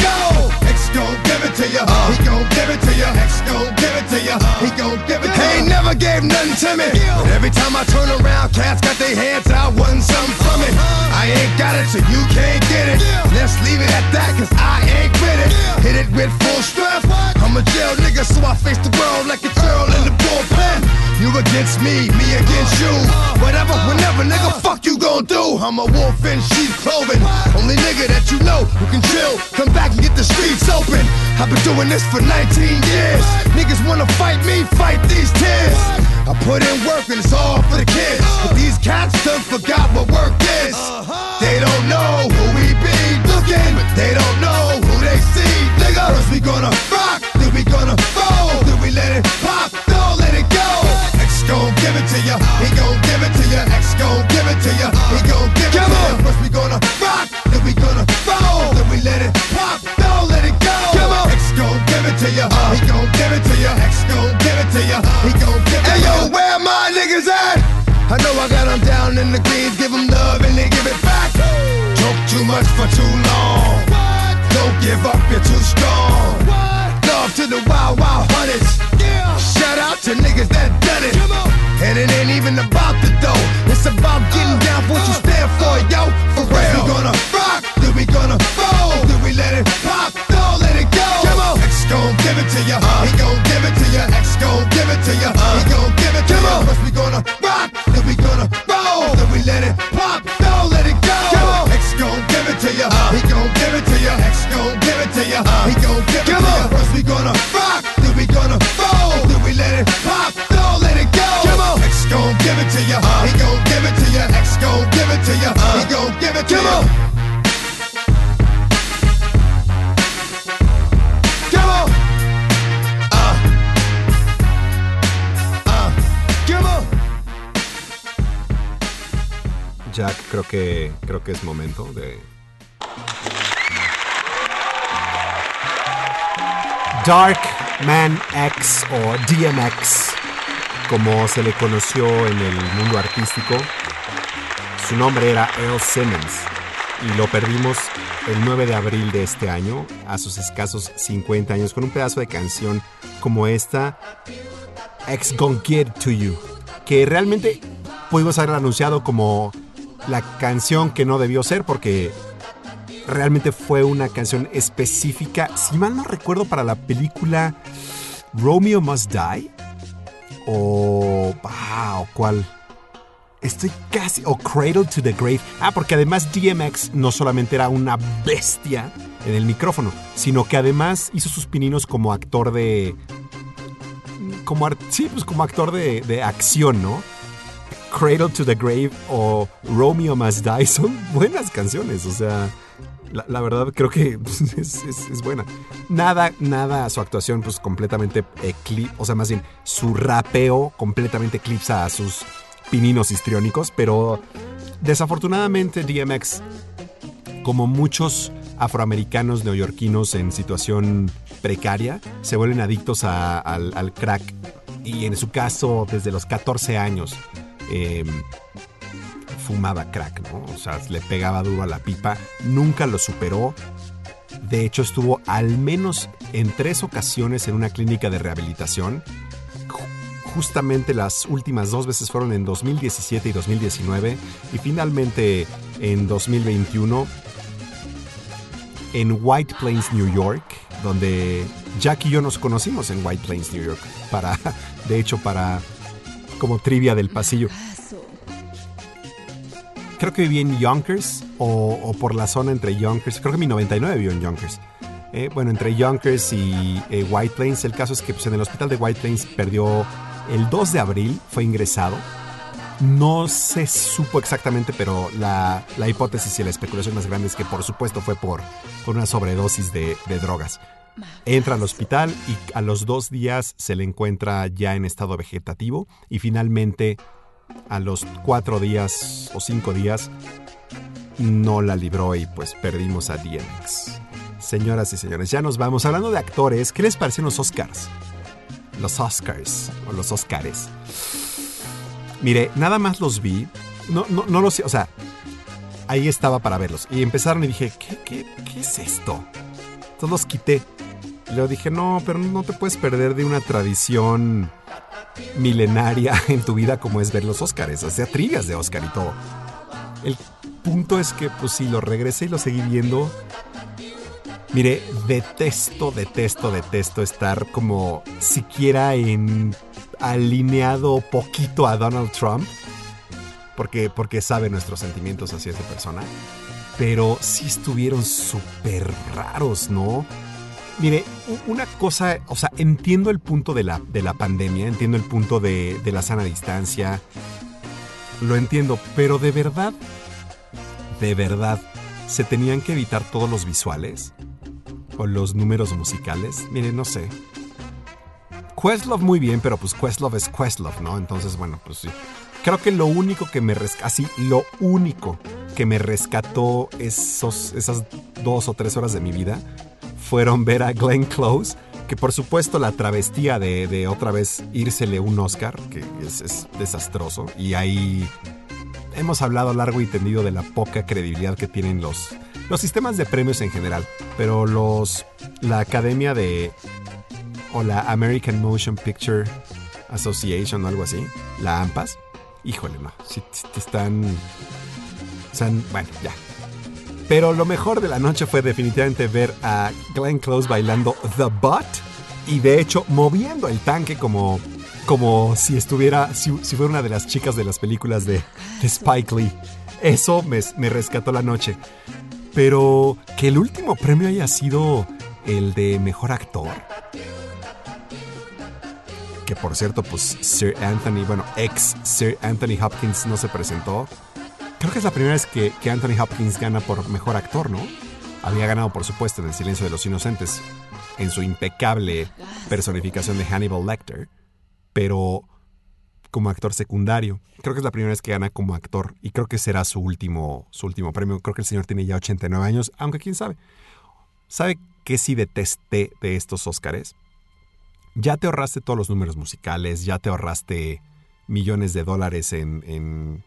Gon' give it to ya, he gon' give it to ya. X gon' give it to ya, he gon' give it to ya. He ain't never gave nothing to me, but every time I turn around, cats got their hands out, wanting something from it. I ain't got it, so you can't get it. Let's leave it at that, cause I ain't with it. Hit it with full strength. I'm a jail nigga, so I face the world like a girl in the bullpen. You against me, me against you. Whatever, whenever, nigga, fuck you gon' do. I'm a wolf in sheep clothing. Only nigga that you know who can chill. Come back and get the streets open. I've been doing this for 19 years. Niggas wanna fight me, fight these tears. I put in work and it's all for the kids. But these cats done forgot what work is. They don't know who we be looking, but they don't know who they see. Nigga, we gonna rock, then we gonna roll, give it to ya, he gon' give it to ya. X gon' give it to ya, he gon' give it to ya. First we gonna rock, then we gonna roll, then we let it pop, don't let it go. Come on, X gon' give it to ya, he gon' give it to ya. X gon' give it to ya, he gon' give it to ya. Hey yo, where my niggas at? I know I got them down in the greens, give them love and they give it back. Talk too much for too long. Don't give up, you're too strong. Love to the wild, wild hunters. Yeah. Shout out to niggas that done it. And it ain't even about the dough. It's about getting down for what you stand for, yo. For real. We gonna rock, then we gonna roll, then we let it pop, don't let it go. Come on. X gon' give it to ya. He gon' give it to ya. X gon' give it to ya. He gon' give it to ya. First we gonna rock, then we gonna roll, then we let it pop, don't let it go. Come on. X gon' give it to ya. He gon' give it to ya. X gon' give it to ya. He gon' give it to ya. First we gonna rock, then we gonna roll, then we let it pop, gon' give it to ya. He gon' give it to ya. X gon' give it to ya. He go, give it to me. Come on. Uh. Uh. Come on. Jack, creo que creo que es momento de Dark Man X o DMX, como se le conoció en el mundo artístico. Su nombre era Earl Simmons y lo perdimos el 9 de abril de este año, a sus escasos 50 años, con un pedazo de canción como esta, X Gon Get To You, que realmente pudimos haber anunciado como la canción que no debió ser porque realmente fue una canción específica, si mal no recuerdo, para la película Romeo Must Die. O. Ah, ¿o cuál? Estoy casi. O Cradle to the Grave. Ah, porque además DMX no solamente era una bestia en el micrófono, sino que además hizo sus pininos como actor de. Como, sí, pues como actor de, de acción, ¿no? Cradle to the Grave o Romeo Must Die son buenas canciones, o sea, la, verdad creo que es, es- es buena. Nada, nada, su actuación pues completamente eclipsa, o sea, más bien su rapeo completamente eclipsa a sus pininos histriónicos, pero desafortunadamente DMX, como muchos afroamericanos neoyorquinos en situación precaria, se vuelven adictos al, al crack y en su caso desde los 14 años eh, fumaba crack, ¿no? O sea, le pegaba duro a la pipa, nunca lo superó. De hecho, estuvo al menos en tres ocasiones en una clínica de rehabilitación. Ju- Justamente las últimas dos veces fueron en 2017 y 2019 y finalmente en 2021 en White Plains, New York, donde Jack y yo nos conocimos en White Plains, New York, para, de hecho, para como trivia del pasillo. Creo que viví en Yonkers o, o por la zona entre Yonkers. Creo que mi 99 vivió en Yonkers. Eh, bueno, entre Yonkers y eh, White Plains. El caso es que pues, en el hospital de White Plains perdió el 2 de abril, fue ingresado. No se supo exactamente, pero la, la hipótesis y la especulación más grande es que por supuesto fue por, por una sobredosis de, de drogas. Entra al hospital y a los dos días se le encuentra ya en estado vegetativo y finalmente a los cuatro días o cinco días no la libró y pues perdimos a DMX. Señoras y señores, ya nos vamos. Hablando de actores, ¿qué les parecen los Oscars? Los Oscars o los Oscars. Mire, nada más los vi. No, no, no los... O sea, ahí estaba para verlos. Y empezaron y dije, ¿qué, qué, qué es esto? Entonces los quité. Y luego dije, no, pero no te puedes perder de una tradición milenaria en tu vida como es ver los Oscars. O sea, trivias de Oscar y todo. El punto es que, pues sí, lo regresé y lo seguí viendo. Mire, detesto, detesto, detesto estar como siquiera en alineado poquito a Donald Trump. Porque, porque sabe nuestros sentimientos hacia esa persona. Pero sí estuvieron súper raros, ¿no? Mire, una cosa, o sea, entiendo el punto de la, de la pandemia, entiendo el punto de, de la sana distancia, lo entiendo, pero de verdad, de verdad, ¿se tenían que evitar todos los visuales? ¿O los números musicales? Mire, no sé. Questlove muy bien, pero pues Questlove es Questlove, ¿no? Entonces, bueno, pues sí. Creo que lo único que me rescató, así, lo único que me rescató esos, esas dos o tres horas de mi vida fueron ver a Glenn Close, que por supuesto la travestía de, de otra vez írsele un Oscar, que es, es desastroso, y ahí hemos hablado largo y tendido de la poca credibilidad que tienen los, los sistemas de premios en general, pero los, la Academia de, o la American Motion Picture Association o algo así, la AMPAS, híjole, no, si, si están, están, bueno, ya, pero lo mejor de la noche fue definitivamente ver a Glenn Close bailando The Butt y de hecho moviendo el tanque como, como si estuviera, si, si fuera una de las chicas de las películas de, Spike Lee. Eso me, me rescató la noche. Pero que el último premio haya sido el de mejor actor. Que por cierto, pues Sir Anthony, bueno, ex Sir Anthony Hopkins no se presentó. Creo que es la primera vez que, Anthony Hopkins gana por mejor actor, ¿no? Había ganado, por supuesto, en El Silencio de los Inocentes, en su impecable personificación de Hannibal Lecter, pero como actor secundario. Creo que es la primera vez que gana como actor y creo que será su último, su último premio. Creo que el señor tiene ya 89 años, aunque quién sabe. ¿Sabe qué sí detesté de estos Óscares? Ya te ahorraste todos los números musicales, ya te ahorraste millones de dólares en,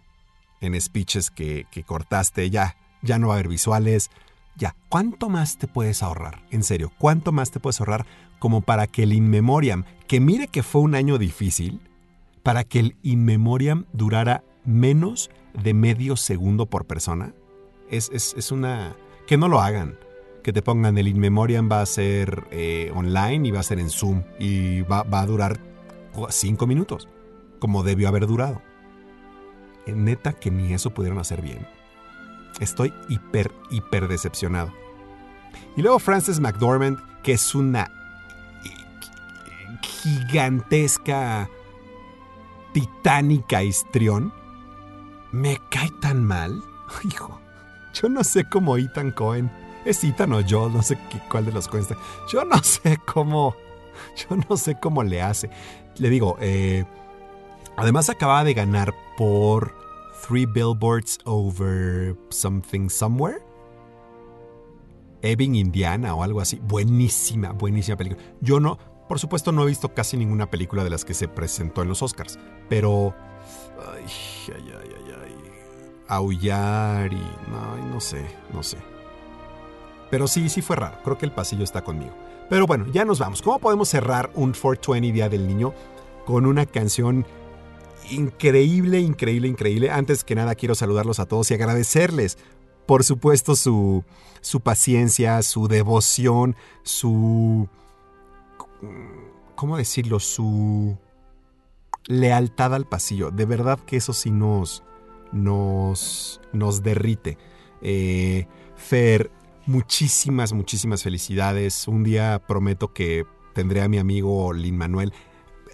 en speeches que, cortaste, ya, ya no va a haber visuales, ya, ¿cuánto más te puedes ahorrar? En serio, ¿cuánto más te puedes ahorrar como para que el In Memoriam, que mire que fue un año difícil, para que el In Memoriam durara menos de medio segundo por persona? Es, es, es una... Que no lo hagan. Que te pongan el In Memoriam va a ser eh, online y va a ser en Zoom y va, va a durar cinco minutos, como debió haber durado. Neta que ni eso pudieron hacer bien. Estoy hiper, hiper decepcionado. Y luego Frances McDormand, que es una gigantesca, titánica histrión, me cae tan mal. Hijo, yo no sé cómo Ethan Cohen, es Ethan o yo, no sé qué, cuál de los Cohen está. Yo no sé cómo, yo no sé cómo le hace. Le digo, eh, además acababa de ganar por Three Billboards Over Something Somewhere. Ebbing, Indiana o algo así. Buenísima, buenísima película. Yo no, por supuesto, no he visto casi ninguna película de las que se presentó en los Oscars, pero. Ay, ay, ay, ay, ay. Aullar y. No, no sé, no sé. Pero sí, sí fue raro. Creo que el pasillo está conmigo. Pero bueno, ya nos vamos. ¿Cómo podemos cerrar un 420 Día del Niño con una canción increíble, increíble, increíble. Antes que nada quiero saludarlos a todos y agradecerles, por supuesto, su, su paciencia, su devoción, su... ¿Cómo decirlo? Su lealtad al pasillo. De verdad que eso sí nos, nos, nos derrite. Eh, Fer, muchísimas, muchísimas felicidades. Un día prometo que tendré a mi amigo Lin Manuel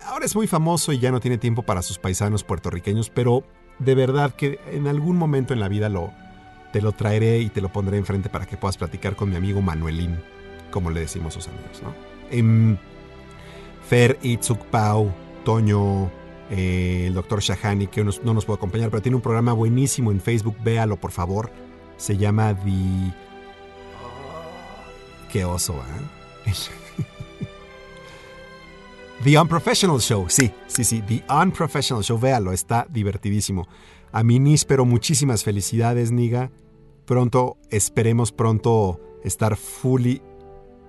ahora es muy famoso y ya no tiene tiempo para sus paisanos puertorriqueños, pero de verdad que en algún momento en la vida lo, te lo traeré y te lo pondré enfrente para que puedas platicar con mi amigo Manuelín, como le decimos sus amigos, ¿no? Em, Fer, Itzuk Pau, Toño, eh, el doctor Shahani, que no, no nos puede acompañar, pero tiene un programa buenísimo en Facebook, véalo por favor. Se llama The... Qué oso, ¿eh? The Unprofessional Show, sí, sí, sí, The Unprofessional Show, véalo, está divertidísimo. A mi níspero, muchísimas felicidades, Niga. Pronto, esperemos pronto estar fully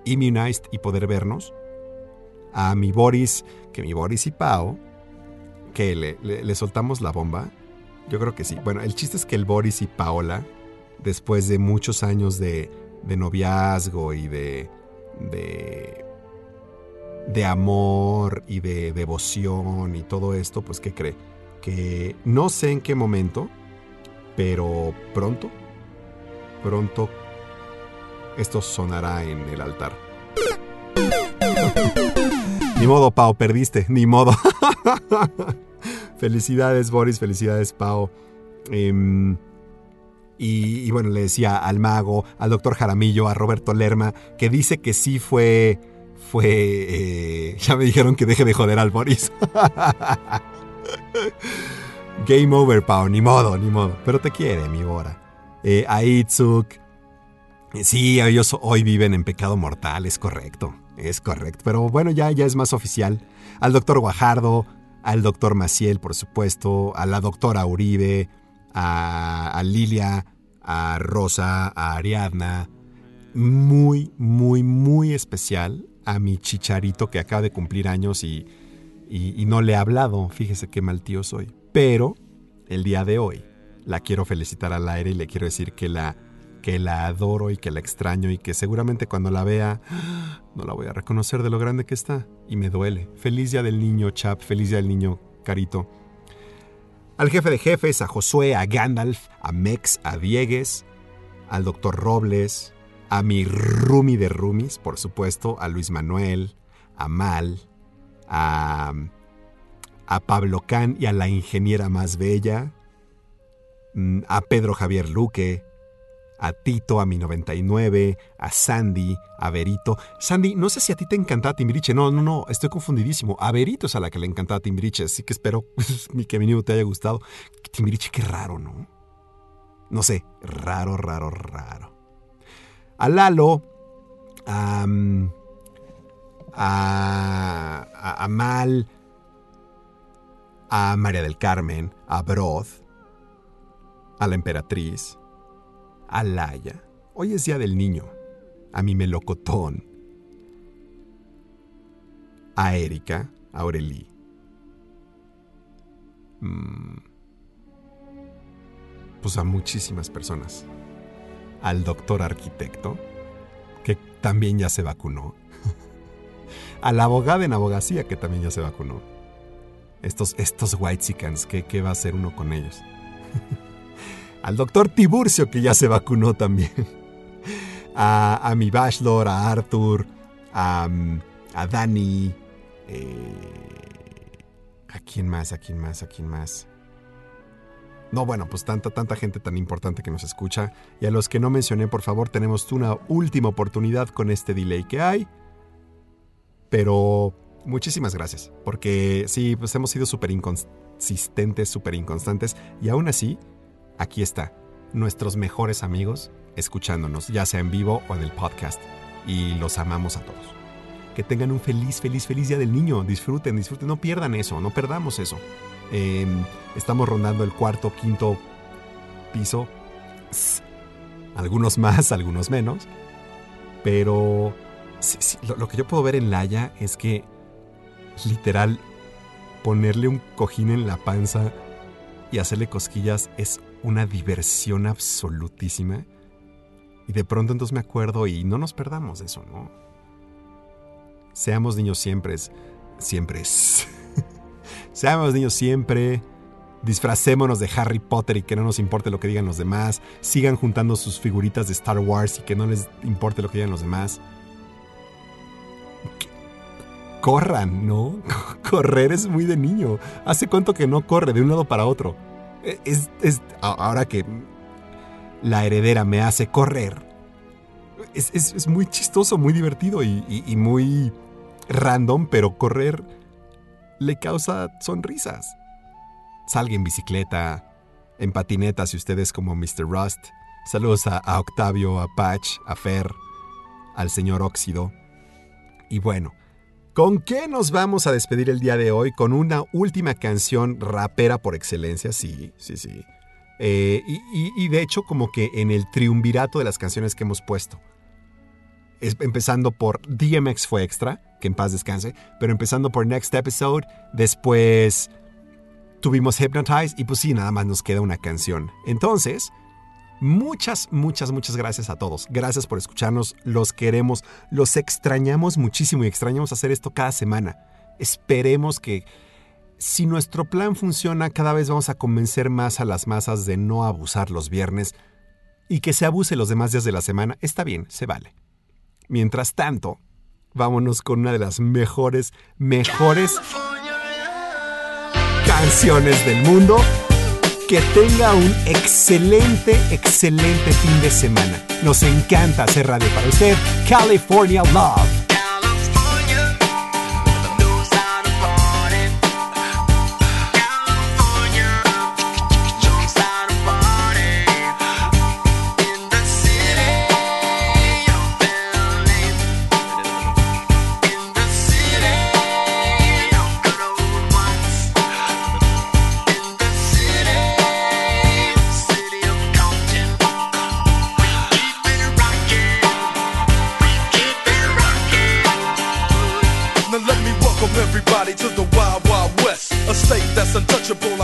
immunized y poder vernos. A mi Boris, que mi Boris y Pau, que le, le, le soltamos la bomba. Yo creo que sí. Bueno, el chiste es que el Boris y Paola, después de muchos años de, de noviazgo y de, de de amor y de devoción y todo esto, pues ¿qué cree? Que no sé en qué momento, pero pronto, pronto esto sonará en el altar. ni modo, Pau, perdiste, ni modo. felicidades, Boris, felicidades, Pau. Y, y, bueno, le decía al mago, al doctor Jaramillo, a Roberto Lerma, que dice que sí fue fue... Eh, ya me dijeron que deje de joder al Boris. Game over, Pau. Ni modo, ni modo. Pero te quiere, mi Bora. Eh, Aitzuk. Sí, ellos hoy viven en pecado mortal, es correcto. Es correcto. Pero bueno, ya, ya es más oficial. Al doctor Guajardo, al doctor Maciel, por supuesto, a la doctora Uribe, a, a Lilia, a Rosa, a Ariadna. Muy, muy, muy especial a mi chicharito que acaba de cumplir años y, y, no le he hablado. Fíjese qué mal tío soy. Pero el día de hoy la quiero felicitar al aire y le quiero decir que la, que la adoro y que la extraño y que seguramente cuando la vea no la voy a reconocer de lo grande que está. Y me duele. Feliz día del niño Chap, feliz día del niño Carito. Al jefe de jefes, a Josué, a Gandalf, a Mex, a Diegues, al doctor Robles, a mi Rumi de Rumis, por supuesto, a Luis Manuel, a Mal, a, a Pablo Can y a la ingeniera más bella, mm, a Pedro Javier Luque, a Tito, a mi 99, a Sandy, a Verito. Sandy, no sé si a ti te encantaba Timbiriche. No, no, no, estoy confundidísimo. A Verito es a la que le encantaba Timbiriche, así que espero que mi niño te haya gustado. Timbiriche, qué raro, ¿no? No sé, raro, raro, raro. A Lalo, a, mm, a, a, a Mal, a María del Carmen, a Broth, a la Emperatriz, a Laia. Hoy es Día del Niño. A mi melocotón. A Erika, a Aureli. Mm. Pues a muchísimas personas. Al doctor arquitecto, que también ya se vacunó. a la abogada en abogacía, que también ya se vacunó. Estos, estos whitesicans, ¿qué, ¿qué va a hacer uno con ellos? al doctor Tiburcio, que ya se vacunó también. A, a mi bachelor, a Arthur, a, mm, a Dani. eh, ¿A quién más? ¿A quién más? ¿A quién más? No, bueno, pues tanta, tanta gente tan importante que nos escucha. Y a los que no mencioné, por favor, tenemos una última oportunidad con este delay que hay. Pero muchísimas gracias. Porque sí, pues hemos sido súper inconsistentes, súper inconstantes. Y aún así, aquí está, nuestros mejores amigos escuchándonos, ya sea en vivo o en el podcast. Y los amamos a todos. Que tengan un feliz, feliz, feliz día del niño. Disfruten, disfruten. No pierdan eso, no perdamos eso. Eh, estamos rondando el cuarto, quinto piso. Algunos más, algunos menos. Pero lo, que yo puedo ver en Laia es que literal ponerle un cojín en la panza y hacerle cosquillas es una diversión absolutísima. Y de pronto entonces me acuerdo y no nos perdamos eso, ¿no? Seamos niños siempre, siempre. Seamos niños siempre. Disfracémonos de Harry Potter y que no nos importe lo que digan los demás. Sigan juntando sus figuritas de Star Wars y que no les importe lo que digan los demás. Corran, ¿no? Correr es muy de niño. ¿Hace cuánto que no corre de un lado para otro? Es, es ahora que la heredera me hace correr. Es, es, es muy chistoso, muy divertido y muy random, pero correr le causa sonrisas. Salga en bicicleta, en patineta si usted es como Mr. Rust. Saludos a, Octavio, a Patch, a Fer, al señor Óxido. Y bueno, ¿con qué nos vamos a despedir el día de hoy? Con una última canción rapera por excelencia, sí, sí, sí. Eh, y- y de hecho como que en el triunvirato de las canciones que hemos puesto. Empezando por DMX fue extra, que en paz descanse, pero empezando por Next Episode, después tuvimos Hypnotize y pues sí, nada más nos queda una canción. Entonces, muchas, muchas, muchas gracias a todos. Gracias por escucharnos, los queremos, los extrañamos muchísimo y extrañamos hacer esto cada semana. Esperemos que si nuestro plan funciona, cada vez vamos a convencer más a las masas de no abusar los viernes y que se abuse los demás días de la semana. Está bien, se vale. Mientras tanto, vámonos con una de las mejores, mejores canciones del mundo. Que tenga un excelente, excelente fin de semana. Nos encanta hacer radio para usted. California Love.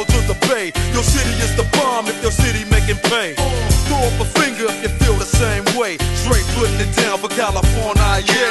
go to the bay. Your city is the bomb if your city making pay. Throw up a finger if you feel the same way. Straight putting it down for California, yeah.